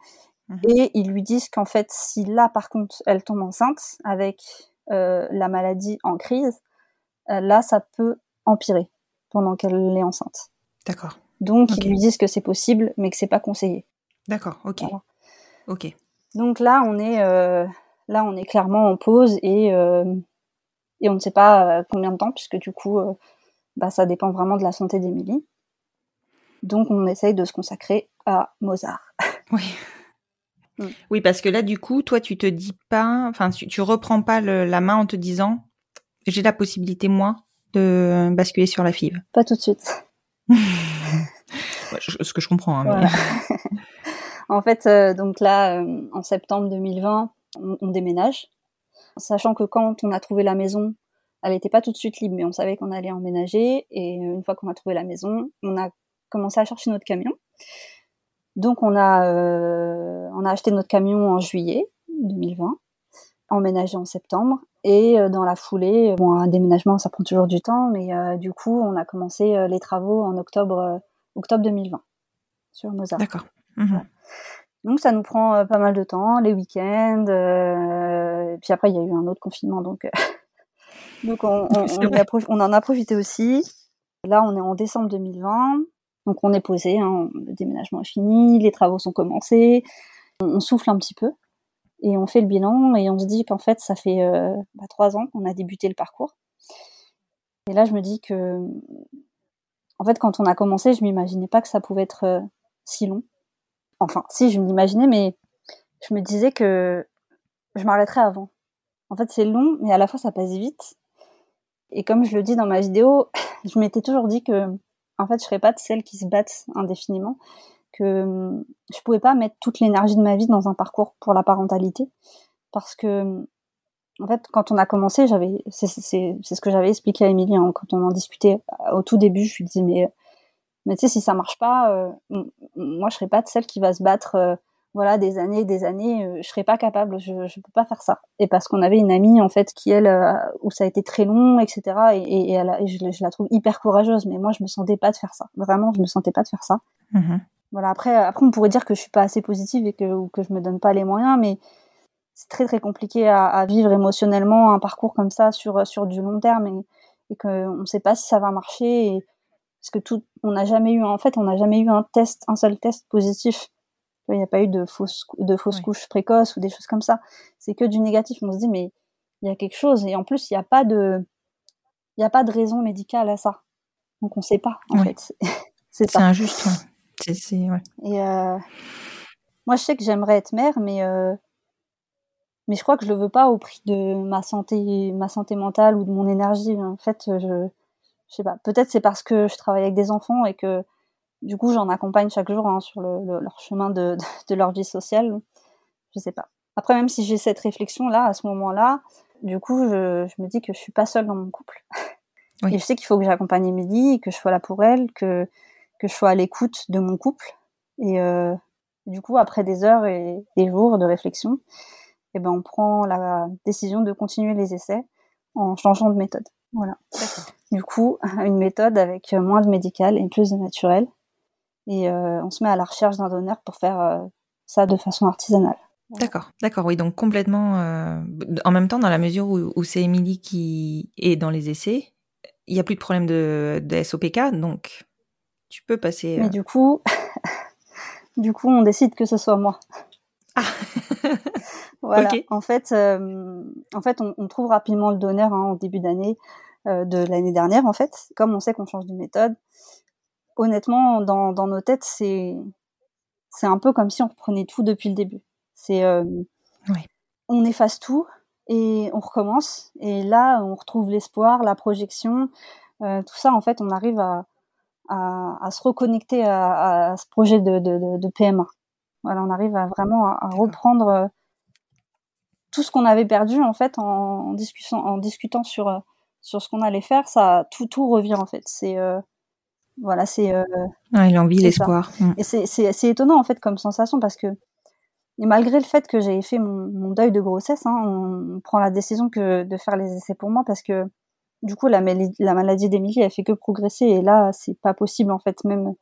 mmh et ils lui disent qu'en fait, si là, par contre, elle tombe enceinte avec euh, la maladie en crise, euh, là, ça peut empirer pendant qu'elle est enceinte. D'accord. Donc, ils lui disent que c'est possible, mais que c'est pas conseillé. D'accord, ok. Ok. Donc là, on est euh, là, on est clairement en pause et euh, et on ne sait pas euh, combien de temps puisque du coup, bah ça dépend vraiment de la santé d'Émilie. Donc on essaye de se consacrer à Mozart. Oui. Mm. Oui, parce que là, du coup, toi, tu te dis pas, enfin, tu, reprends pas la main en te disant, j'ai la possibilité moi de basculer sur la FIV. Pas tout de suite. ce que je comprends. Hein, En fait, euh, donc là, euh, en septembre 2020, on, déménage, sachant que quand on a trouvé la maison, elle n'était pas tout de suite libre, mais on savait qu'on allait emménager. Et euh, une fois qu'on a trouvé la maison, on a commencé à chercher notre camion. Donc on a, on a acheté notre camion en juillet 2020, emménagé en septembre. Et dans la foulée, bon, un déménagement, ça prend toujours du temps, mais du coup, on a commencé les travaux en octobre, octobre 2020 sur Mozart. D'accord. Mhm. Donc ça nous prend euh, pas mal de temps, les week-ends. Euh, et puis après, il y a eu un autre confinement, donc, euh, donc on, on, en a profité aussi. Là, on est en décembre 2020, donc on est posé, hein, le déménagement est fini, les travaux sont commencés, on, souffle un petit peu et on fait le bilan et on se dit qu'en fait, ça fait bah, trois ans qu'on a débuté le parcours. Et là, je me dis que, en fait, quand on a commencé, je m'imaginais pas que ça pouvait être si long. Enfin, si, je m'imaginais, mais je me disais que je m'arrêterais avant. En fait, c'est long, mais à la fois, ça passe vite. Et comme je le dis dans ma vidéo, je m'étais toujours dit que, en fait, je serais pas de celles qui se battent indéfiniment, que je pouvais pas mettre toute l'énergie de ma vie dans un parcours pour la parentalité, parce que, en fait, quand on a commencé, j'avais, c'est ce que j'avais expliqué à Émilie hein, quand on en discutait au tout début. Je lui disais mais mais tu sais, si ça marche pas, euh, moi, je serais pas de celle qui va se battre, euh, voilà, des années, des années. Euh, je serais pas capable. Je, je peux pas faire ça. Et parce qu'on avait une amie en fait qui elle, où ça a été très long, etc. Et, et, elle je, la trouve hyper courageuse. Mais moi, je me sentais pas de faire ça. Vraiment, je me sentais pas de faire ça. Mmh voilà. Après, après, on pourrait dire que je suis pas assez positive et que ou que je me donne pas les moyens, mais c'est très très compliqué à, à, vivre émotionnellement un parcours comme ça sur sur du long terme et, et qu'on ne sait pas si ça va marcher. Et, parce que tout, on n'a jamais eu, en fait, on n'a jamais eu un test, un seul test positif. Il n'y a pas eu de fausse, de fausse couche précoce ou des choses comme ça. C'est que du négatif. On se dit, mais il y a quelque chose. Et en plus, il n'y a pas de, il n'y a pas de raison médicale à ça. Donc on sait pas en fait. c'est injuste. Ouais. Et euh, moi je sais que j'aimerais être mère, mais euh, mais je crois que je le veux pas au prix de ma santé, ma santé mentale ou de mon énergie. En fait, je, je sais pas. Peut-être c'est parce que je travaille avec des enfants et que du coup j'en accompagne chaque jour hein, sur le, leur chemin de, de, leur vie sociale. Je sais pas. Après, même si j'ai cette réflexion là, à ce moment-là, du coup, je, je me dis que je suis pas seule dans mon couple. Oui. Et je sais qu'il faut que j'accompagne Émilie, que je sois là pour elle, que que je sois à l'écoute de mon couple. Et euh, du coup, après des heures et des jours de réflexion, eh ben, on prend la décision de continuer les essais en changeant de méthode. Voilà. Du coup, une méthode avec moins de médical et plus de naturel. Et euh, on se met à la recherche d'un donneur pour faire euh, ça de façon artisanale. D'accord, d'accord, oui, donc complètement euh, en même temps, dans la mesure où, où c'est Émilie qui est dans les essais, il n'y a plus de problème de, de, SOPK, donc tu peux passer. Mais du coup, du coup, on décide que ce soit moi. Ah. voilà. En fait, en fait, on, on, trouve rapidement le donneur hein, en début d'année de l'année dernière. En fait, comme on sait qu'on change de méthode, honnêtement, dans, dans nos têtes, c'est c'est un peu comme si on reprenait tout depuis le début. C'est euh, oui. on efface tout et on recommence. Et là, on retrouve l'espoir, la projection, euh, tout ça. En fait, on arrive à, à, à se reconnecter à, à, ce projet de, de, de, PMA. Voilà, on arrive à vraiment à, reprendre euh, tout ce qu'on avait perdu en fait en, en discutant, en discutant sur euh, sur ce qu'on allait faire. Ça, tout tout revient en fait. C'est euh, voilà, c'est euh, ah, l'envie, l'espoir. Mm. Et c'est étonnant en fait comme sensation parce que et malgré le fait que j'ai fait mon, mon, deuil de grossesse, hein, on, prend la décision que de faire les essais pour moi parce que du coup la, la maladie d'Emilie elle fait que progresser et là c'est pas possible en fait même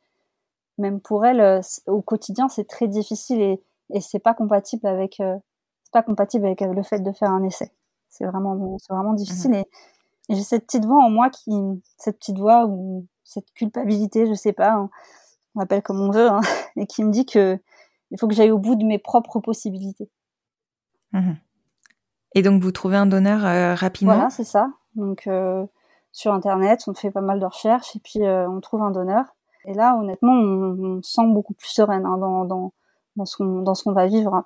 même pour elle euh, au quotidien c'est très difficile et, et c'est pas compatible avec euh, c'est pas compatible avec le fait de faire un essai. C'est vraiment c'est vraiment difficile mmh. et, et j'ai cette petite voix en moi qui cette petite voix ou cette culpabilité je sais pas hein, on appelle comme on veut hein, et qui me dit que il faut que j'aille au bout de mes propres possibilités. Mmh. Et donc vous trouvez un donneur euh, rapidement? Voilà, c'est ça. Donc euh, sur internet, on fait pas mal de recherches et puis euh, on trouve un donneur. Et là, honnêtement, on, on sent beaucoup plus sereine hein, dans, dans, dans ce qu'on dans ce qu'on va vivre.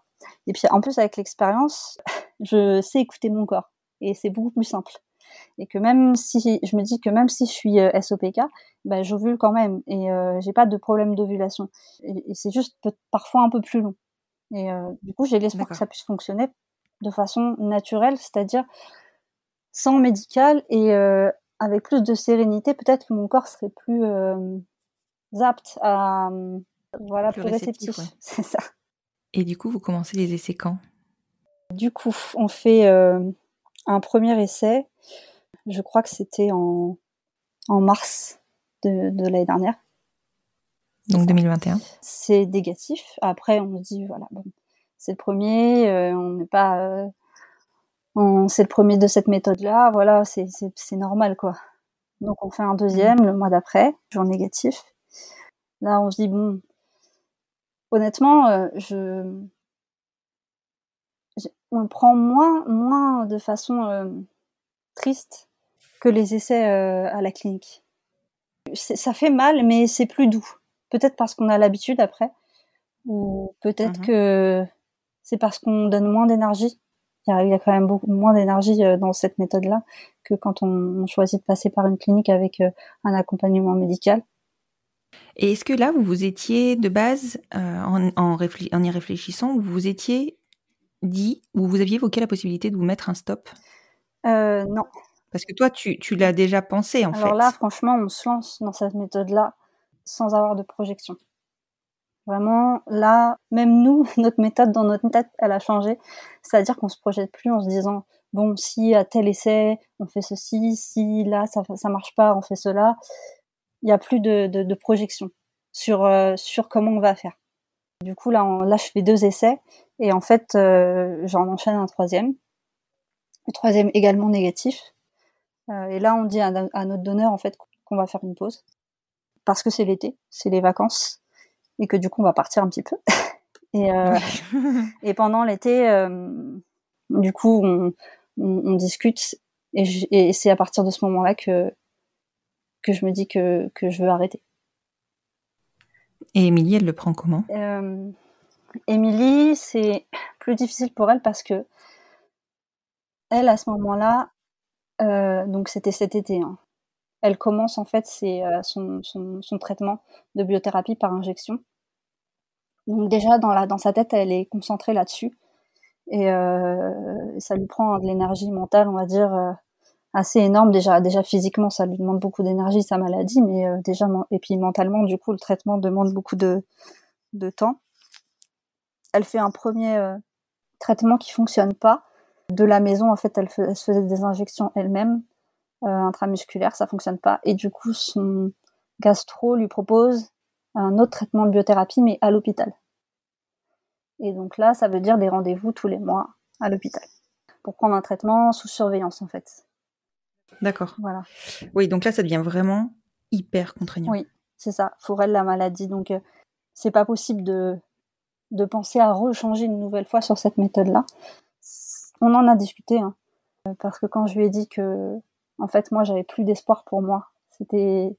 Et puis en plus avec l'expérience, je sais écouter mon corps et c'est beaucoup plus simple. Et que même si je me dis que même si je suis euh, SOPK, bah, j'ovule quand même et euh, j'ai pas de problème d'ovulation. Et, et c'est juste parfois un peu plus long. Et euh, du coup, j'ai l'espoir que ça puisse fonctionner de façon naturelle, c'est-à-dire sans médical et euh, avec plus de sérénité. Peut-être que mon corps serait plus apte à voilà plus, plus réceptif. ouais. C'est ça. Et du coup, vous commencez les essais quand? Du coup, on fait un premier essai. Je crois que c'était en, en mars de, de l'année dernière. Donc 2021. C'est négatif. Après, on se dit voilà, bon, c'est le premier, euh, on n'est pas, euh, c'est le premier de cette méthode-là. Voilà, c'est c'est normal quoi. Donc on fait un deuxième le mois d'après, jour négatif. Là, on se dit bon, honnêtement, euh, je on le prend moins, moins de façon triste que les essais euh, à la clinique. Ça fait mal, mais c'est plus doux. Peut-être parce qu'on a l'habitude après, ou peut-être mmh que c'est parce qu'on donne moins d'énergie. Il, y a, quand même beaucoup moins d'énergie euh, dans cette méthode-là que quand on, choisit de passer par une clinique avec euh, un accompagnement médical. Et est-ce que là, vous vous étiez de base, euh, en, en, en, y réfléchissant, vous vous étiez dit ou vous aviez évoqué la possibilité de vous mettre un stop? Euh, Non. Parce que toi, tu, tu l'as déjà pensé en Alors fait. Alors là, franchement, on se lance dans cette méthode-là sans avoir de projection. Vraiment, là, même nous, notre méthode dans notre tête, elle a changé. C'est-à-dire qu'on se projette plus en se disant, bon, si à tel essai, on fait ceci, si là, ça, ça marche pas, on fait cela. Il n'y a plus de, de, de projection sur, euh, sur comment on va faire. Du coup, là, on, là, je fais deux essais et en fait, euh, j'en enchaîne un troisième. Le troisième également négatif. Euh, et là, on dit à, à, notre donneur en fait qu'on va faire une pause parce que c'est l'été, c'est les vacances et que du coup, on va partir un petit peu. et, euh, et pendant l'été, euh, du coup, on, on, on discute et, et c'est à partir de ce moment-là que que je me dis que, que je veux arrêter. Et Émilie, elle le prend comment? Euh, Émilie, c'est plus difficile pour elle parce que elle, à ce moment-là, euh, donc c'était cet été, hein, elle commence en fait euh, son, traitement de biothérapie par injection. Donc déjà dans, sa tête, elle est concentrée là-dessus et euh, ça lui prend de l'énergie mentale, on va dire, assez énorme. Déjà, physiquement, ça lui demande beaucoup d'énergie sa maladie, mais déjà et puis mentalement, du coup, le traitement demande beaucoup de, temps. Elle fait un premier traitement qui fonctionne pas. De la maison, en fait, elle, elle se faisait des injections elle-même euh, intramusculaires, ça fonctionne pas. Et du coup, son gastro lui propose un autre traitement de biothérapie, mais à l'hôpital. Et donc là, ça veut dire des rendez-vous tous les mois à l'hôpital pour prendre un traitement sous surveillance, en fait. D'accord. Voilà. Oui, donc là, ça devient vraiment hyper contraignant. Oui, c'est ça. Pour elle, la maladie. Donc, euh, c'est pas possible de, de penser à rechanger une nouvelle fois sur cette méthode-là. On en a discuté, hein, parce que quand je lui ai dit que, en fait, moi, j'avais plus d'espoir pour moi, c'était.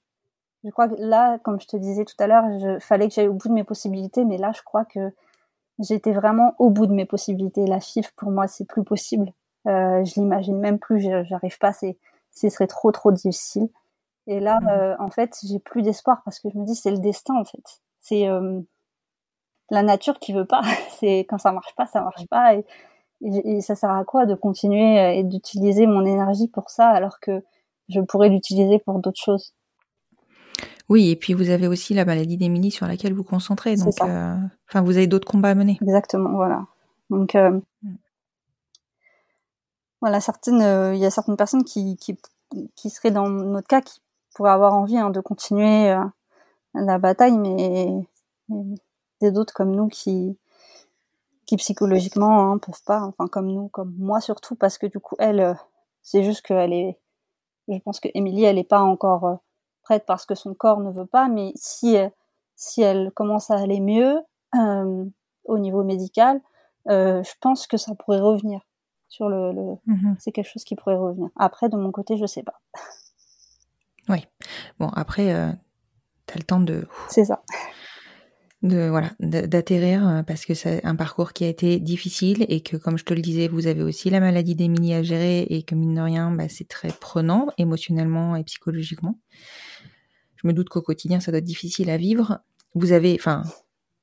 Je crois que là, comme je te disais tout à l'heure, il fallait que j'aille au bout de mes possibilités, mais là, je crois que j'étais vraiment au bout de mes possibilités. La FIF, pour moi, c'est plus possible. Euh, je l'imagine même plus, j'arrive pas, c'est ce serait trop trop difficile. Et là, mmh. euh, en fait, j'ai plus d'espoir parce que je me dis c'est le destin en fait. C'est euh, la nature qui veut pas. c'est quand ça marche pas, ça marche pas. Et, et, ça sert à quoi de continuer euh, et d'utiliser mon énergie pour ça alors que je pourrais l'utiliser pour d'autres choses? Oui, et puis vous avez aussi la maladie d'Émilie sur laquelle vous concentrez. Donc, euh, enfin, vous avez d'autres combats à mener. Exactement, voilà. Donc, euh, mmh voilà, certaines, euh, il y a certaines personnes qui, qui, qui seraient dans notre cas qui pourraient avoir envie hein, de continuer la bataille, mais des d'autres comme nous qui, qui psychologiquement hein, peuvent pas, enfin comme nous, comme moi surtout, parce que du coup elle, euh, c'est juste qu'elle est, je pense que Émilie, elle est pas encore prête parce que son corps ne veut pas, mais si si elle commence à aller mieux euh, au niveau médical, euh, je pense que ça pourrait revenir sur le, mmh c'est quelque chose qui pourrait revenir. Après, de mon côté, je sais pas. Oui. Bon, après, euh, tu as le temps de. C'est ça. De voilà, d'atterrir euh, parce que c'est un parcours qui a été difficile et que, comme je te le disais, vous avez aussi la maladie d'Émilie à gérer et que mine de rien, bah, c'est très prenant émotionnellement et psychologiquement. Je me doute qu'au quotidien, ça doit être difficile à vivre. Vous avez, enfin,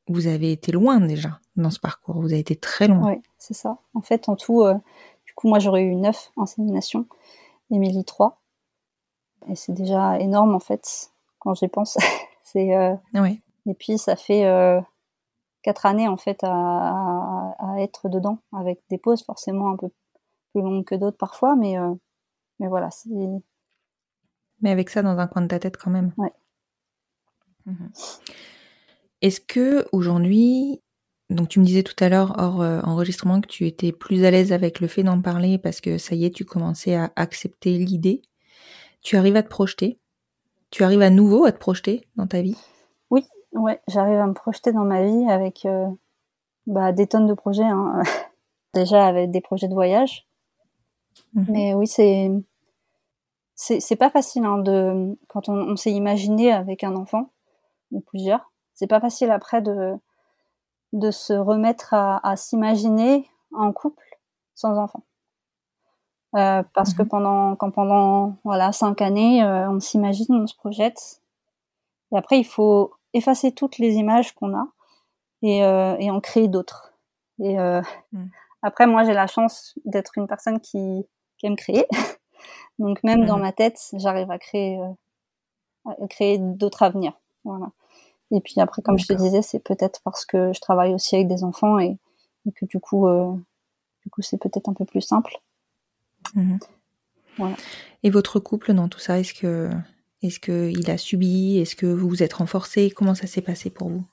vous avez été loin déjà dans ce parcours. Vous avez été très loin. Oui, c'est ça. En fait, en tout, euh, du coup, moi, j'aurais eu neuf inséminations, Émilie 3. Et c'est déjà énorme, en fait, quand j'y pense. c'est, euh... oui. Et puis, ça fait euh, quatre années, en fait, à, à, être dedans, avec des pauses forcément un peu plus longues que d'autres parfois, mais, euh, mais voilà. C'est... Mais avec ça dans un coin de ta tête quand même. Ouais. Mmh. Est-ce que aujourd'hui, donc tu me disais tout à l'heure hors euh, enregistrement que tu étais plus à l'aise avec le fait d'en parler parce que ça y est, tu commençais à accepter l'idée. Tu arrives à te projeter? Tu arrives à nouveau à te projeter dans ta vie? Ouais, j'arrive à me projeter dans ma vie avec euh, bah, des tonnes de projets. Hein. Déjà avec des projets de voyage. Mmh Mais oui, c'est c'est pas facile hein, de quand on, on s'est imaginé avec un enfant ou plusieurs c'est pas facile après de, de se remettre à, à s'imaginer en couple sans enfant. Euh, parce que mhm. pendant, quand pendant voilà cinq années, euh, on s'imagine, on se projette, et après il faut effacer toutes les images qu'on a et, euh, et en créer d'autres. Et euh, mhm. après, moi, j'ai la chance d'être une personne qui, qui aime créer, donc même dans mhm. ma tête, j'arrive à créer, euh, à créer d'autres avenirs. Voilà. Et puis après, comme je te disais, c'est peut-être parce que je travaille aussi avec des enfants et, que du coup, euh, du coup, c'est peut-être un peu plus simple. Mhm. Voilà. Et votre couple dans tout ça, est-ce que, est-ce que il a subi, est-ce que vous vous êtes renforcé? Comment ça s'est passé pour vous?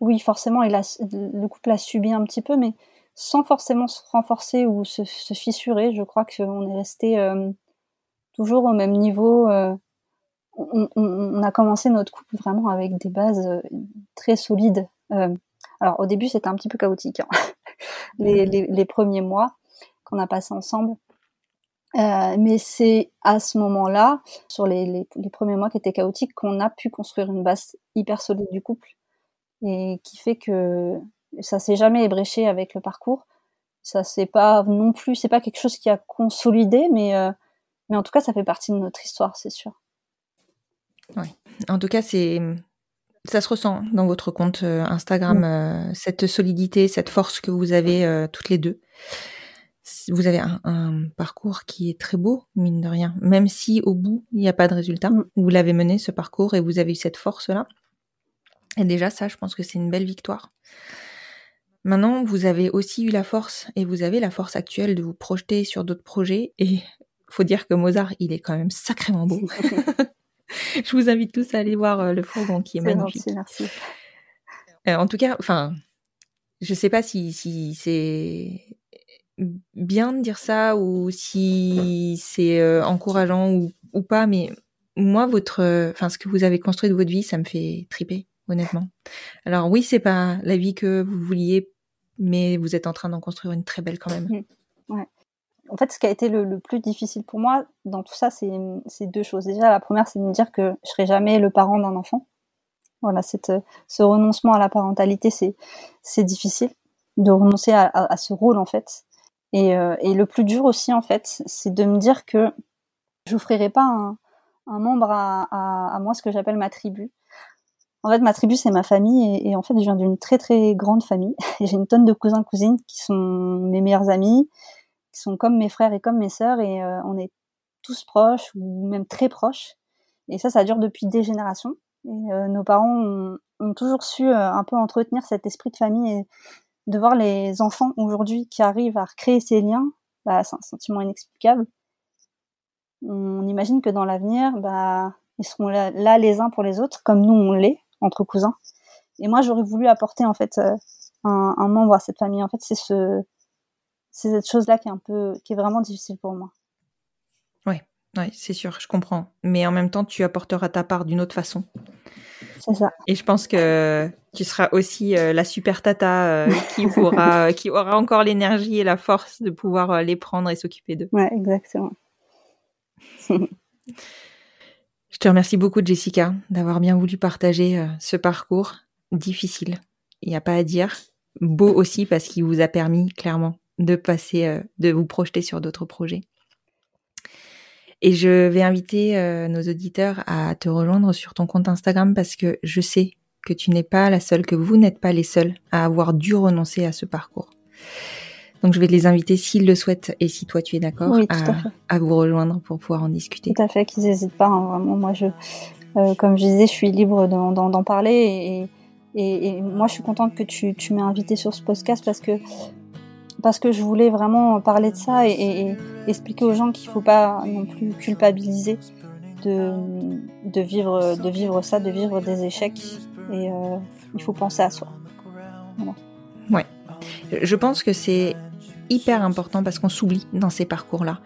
Oui, forcément, il a, le couple a subi un petit peu, mais sans forcément se renforcer ou se, se fissurer. Je crois qu'on est resté euh, toujours au même niveau. Euh, on, a commencé notre couple vraiment avec des bases euh, très solides. Alors au début c'était un petit peu chaotique, hein. les, premiers mois qu'on a passé ensemble. Euh, mais c'est à ce moment-là, sur les, les, les, premiers mois qui étaient chaotiques, qu'on a pu construire une base hyper solide du couple et qui fait que ça s'est jamais ébréché avec le parcours. Ça c'est pas non plus, c'est pas quelque chose qui a consolidé, mais euh, mais en tout cas ça fait partie de notre histoire, c'est sûr. Oui. En tout cas, c'est ça se ressent dans votre compte euh, Instagram, mm. euh, cette solidité, cette force que vous avez toutes les deux. Vous avez un, un, parcours qui est très beau, mine de rien. Même si au bout, il n'y a pas de résultat, mm. vous l'avez mené, ce parcours, et vous avez eu cette force-là. Et déjà, ça, je pense que c'est une belle victoire. Maintenant, vous avez aussi eu la force, et vous avez la force actuelle de vous projeter sur d'autres projets. Et faut dire que Mozart, il est quand même sacrément beau. je vous invite tous à aller voir euh, le fourgon qui est, est magnifique. merci. Euh, en tout cas, enfin, je sais pas si, si c'est bien de dire ça ou si c'est euh, encourageant ou, pas, mais moi, votre, enfin, ce que vous avez construit de votre vie, ça me fait triper, honnêtement. Alors oui, c'est pas la vie que vous vouliez, mais vous êtes en train d'en construire une très belle quand même. Mmh. Ouais en fait, ce qui a été le, plus difficile pour moi dans tout ça, c'est deux choses. Déjà, la première, c'est de me dire que je serai jamais le parent d'un enfant. Voilà, cette, ce renoncement à la parentalité, c'est difficile de renoncer à, ce rôle en fait. Et, euh, et, le plus dur aussi en fait, c'est de me dire que je n'offrirai pas un, membre à, moi ce que j'appelle ma tribu. En fait, ma tribu, c'est ma famille, et, en fait, je viens d'une très très grande famille. J'ai une tonne de cousins cousines qui sont mes meilleurs amis, qui sont comme mes frères et comme mes sœurs et euh, on est tous proches ou même très proches. Et ça, ça dure depuis des générations. Et euh, nos parents ont, toujours su un peu entretenir cet esprit de famille de voir les enfants aujourd'hui qui arrivent à recréer ces liens, bah, c'est un sentiment inexplicable. On imagine que dans l'avenir, bah, ils seront là, les uns pour les autres, comme nous on l'est entre cousins. Et moi, j'aurais voulu apporter en fait un, un membre à cette famille. En fait, c'est ce, cette chose-là qui est un peu, qui est vraiment difficile pour moi. Oui, ouais, c'est sûr, je comprends. Mais en même temps, tu apporteras ta part d'une autre façon. C'est ça. Et je pense que tu seras aussi euh, la super tata euh, qui pourra, qui aura encore l'énergie et la force de pouvoir euh, les prendre et s'occuper d'eux. Ouais, exactement. je te remercie beaucoup, Jessica, d'avoir bien voulu partager ce parcours difficile. Il n'y a pas à dire. Beau aussi parce qu'il vous a permis, clairement, de passer, euh, de vous projeter sur d'autres projets. Et je vais inviter euh, nos auditeurs à te rejoindre sur ton compte Instagram parce que je sais que tu n'es pas la seule, que vous n'êtes pas les seuls à avoir dû renoncer à ce parcours. Donc je vais les inviter s'ils le souhaitent et si toi tu es d'accord à, vous rejoindre pour pouvoir en discuter. Tout à fait, qu'ils n'hésitent pas. Hein, vraiment, moi je, euh, comme je disais, je suis libre d'en parler et, et, et, moi je suis contente que tu, tu m'aies invité sur ce podcast parce que parce que je voulais vraiment parler de ça et, expliquer aux gens qu'il ne faut pas non plus culpabiliser de, vivre, ça, de vivre des échecs. Et euh, il faut penser à soi. Voilà. Ouais. Je pense que c'est hyper important parce qu'on s'oublie dans ces parcours-là.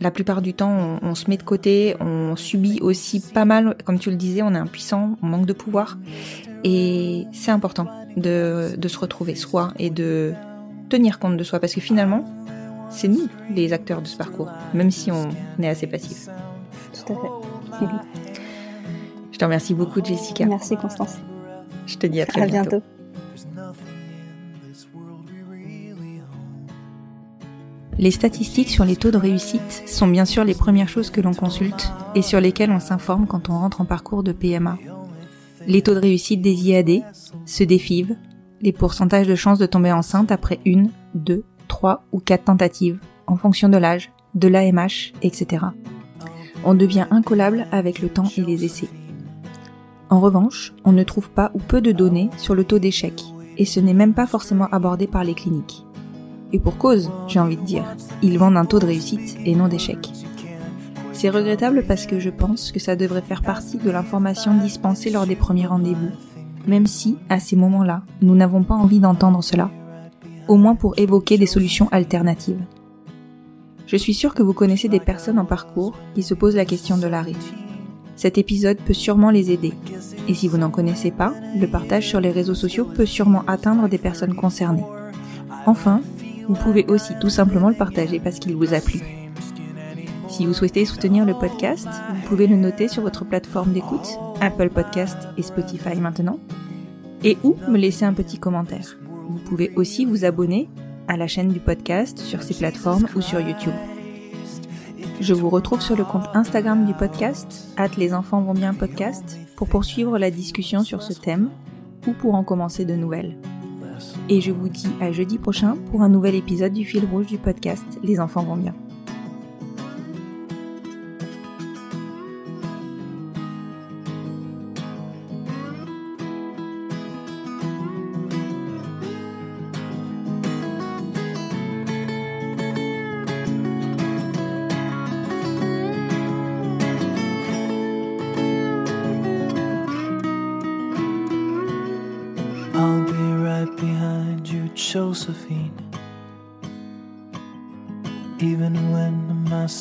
La plupart du temps, on, se met de côté, on subit aussi pas mal, comme tu le disais, on est impuissant, on manque de pouvoir. Et c'est important de se retrouver soi et de tenir compte de soi, parce que finalement, c'est nous les acteurs de ce parcours, même si on est assez passif. Tout à fait. Je te remercie beaucoup, Jessica. Merci, Constance. Je te dis à très à bientôt. bientôt. Les statistiques sur les taux de réussite sont bien sûr les premières choses que l'on consulte et sur lesquelles on s'informe quand on rentre en parcours de PMA. Les taux de réussite des IAD, ceux des FIV, les pourcentages de chances de tomber enceinte après une, deux, trois ou quatre tentatives, en fonction de l'âge, de l'AMH, etc. On devient incollable avec le temps et les essais. En revanche, on ne trouve pas ou peu de données sur le taux d'échec, et ce n'est même pas forcément abordé par les cliniques. Et pour cause, j'ai envie de dire, ils vendent un taux de réussite et non d'échec. C'est regrettable parce que je pense que ça devrait faire partie de l'information dispensée lors des premiers rendez-vous, même si, à ces moments-là, nous n'avons pas envie d'entendre cela, au moins pour évoquer des solutions alternatives. Je suis sûre que vous connaissez des personnes en parcours qui se posent la question de l'arrêt. Cet épisode peut sûrement les aider. Et si vous n'en connaissez pas, le partage sur les réseaux sociaux peut sûrement atteindre des personnes concernées. Enfin, vous pouvez aussi tout simplement le partager parce qu'il vous a plu. Si vous souhaitez soutenir le podcast, vous pouvez le noter sur votre plateforme d'écoute, Apple Podcast et Spotify maintenant, et ou me laisser un petit commentaire. Vous pouvez aussi vous abonner à la chaîne du podcast sur ces plateformes ou sur YouTube. Je vous retrouve sur le compte Instagram du podcast, at les enfants vont bien podcast, pour poursuivre la discussion sur ce thème ou pour en commencer de nouvelles. Et je vous dis à jeudi prochain pour un nouvel épisode du fil rouge du podcast Les enfants vont bien.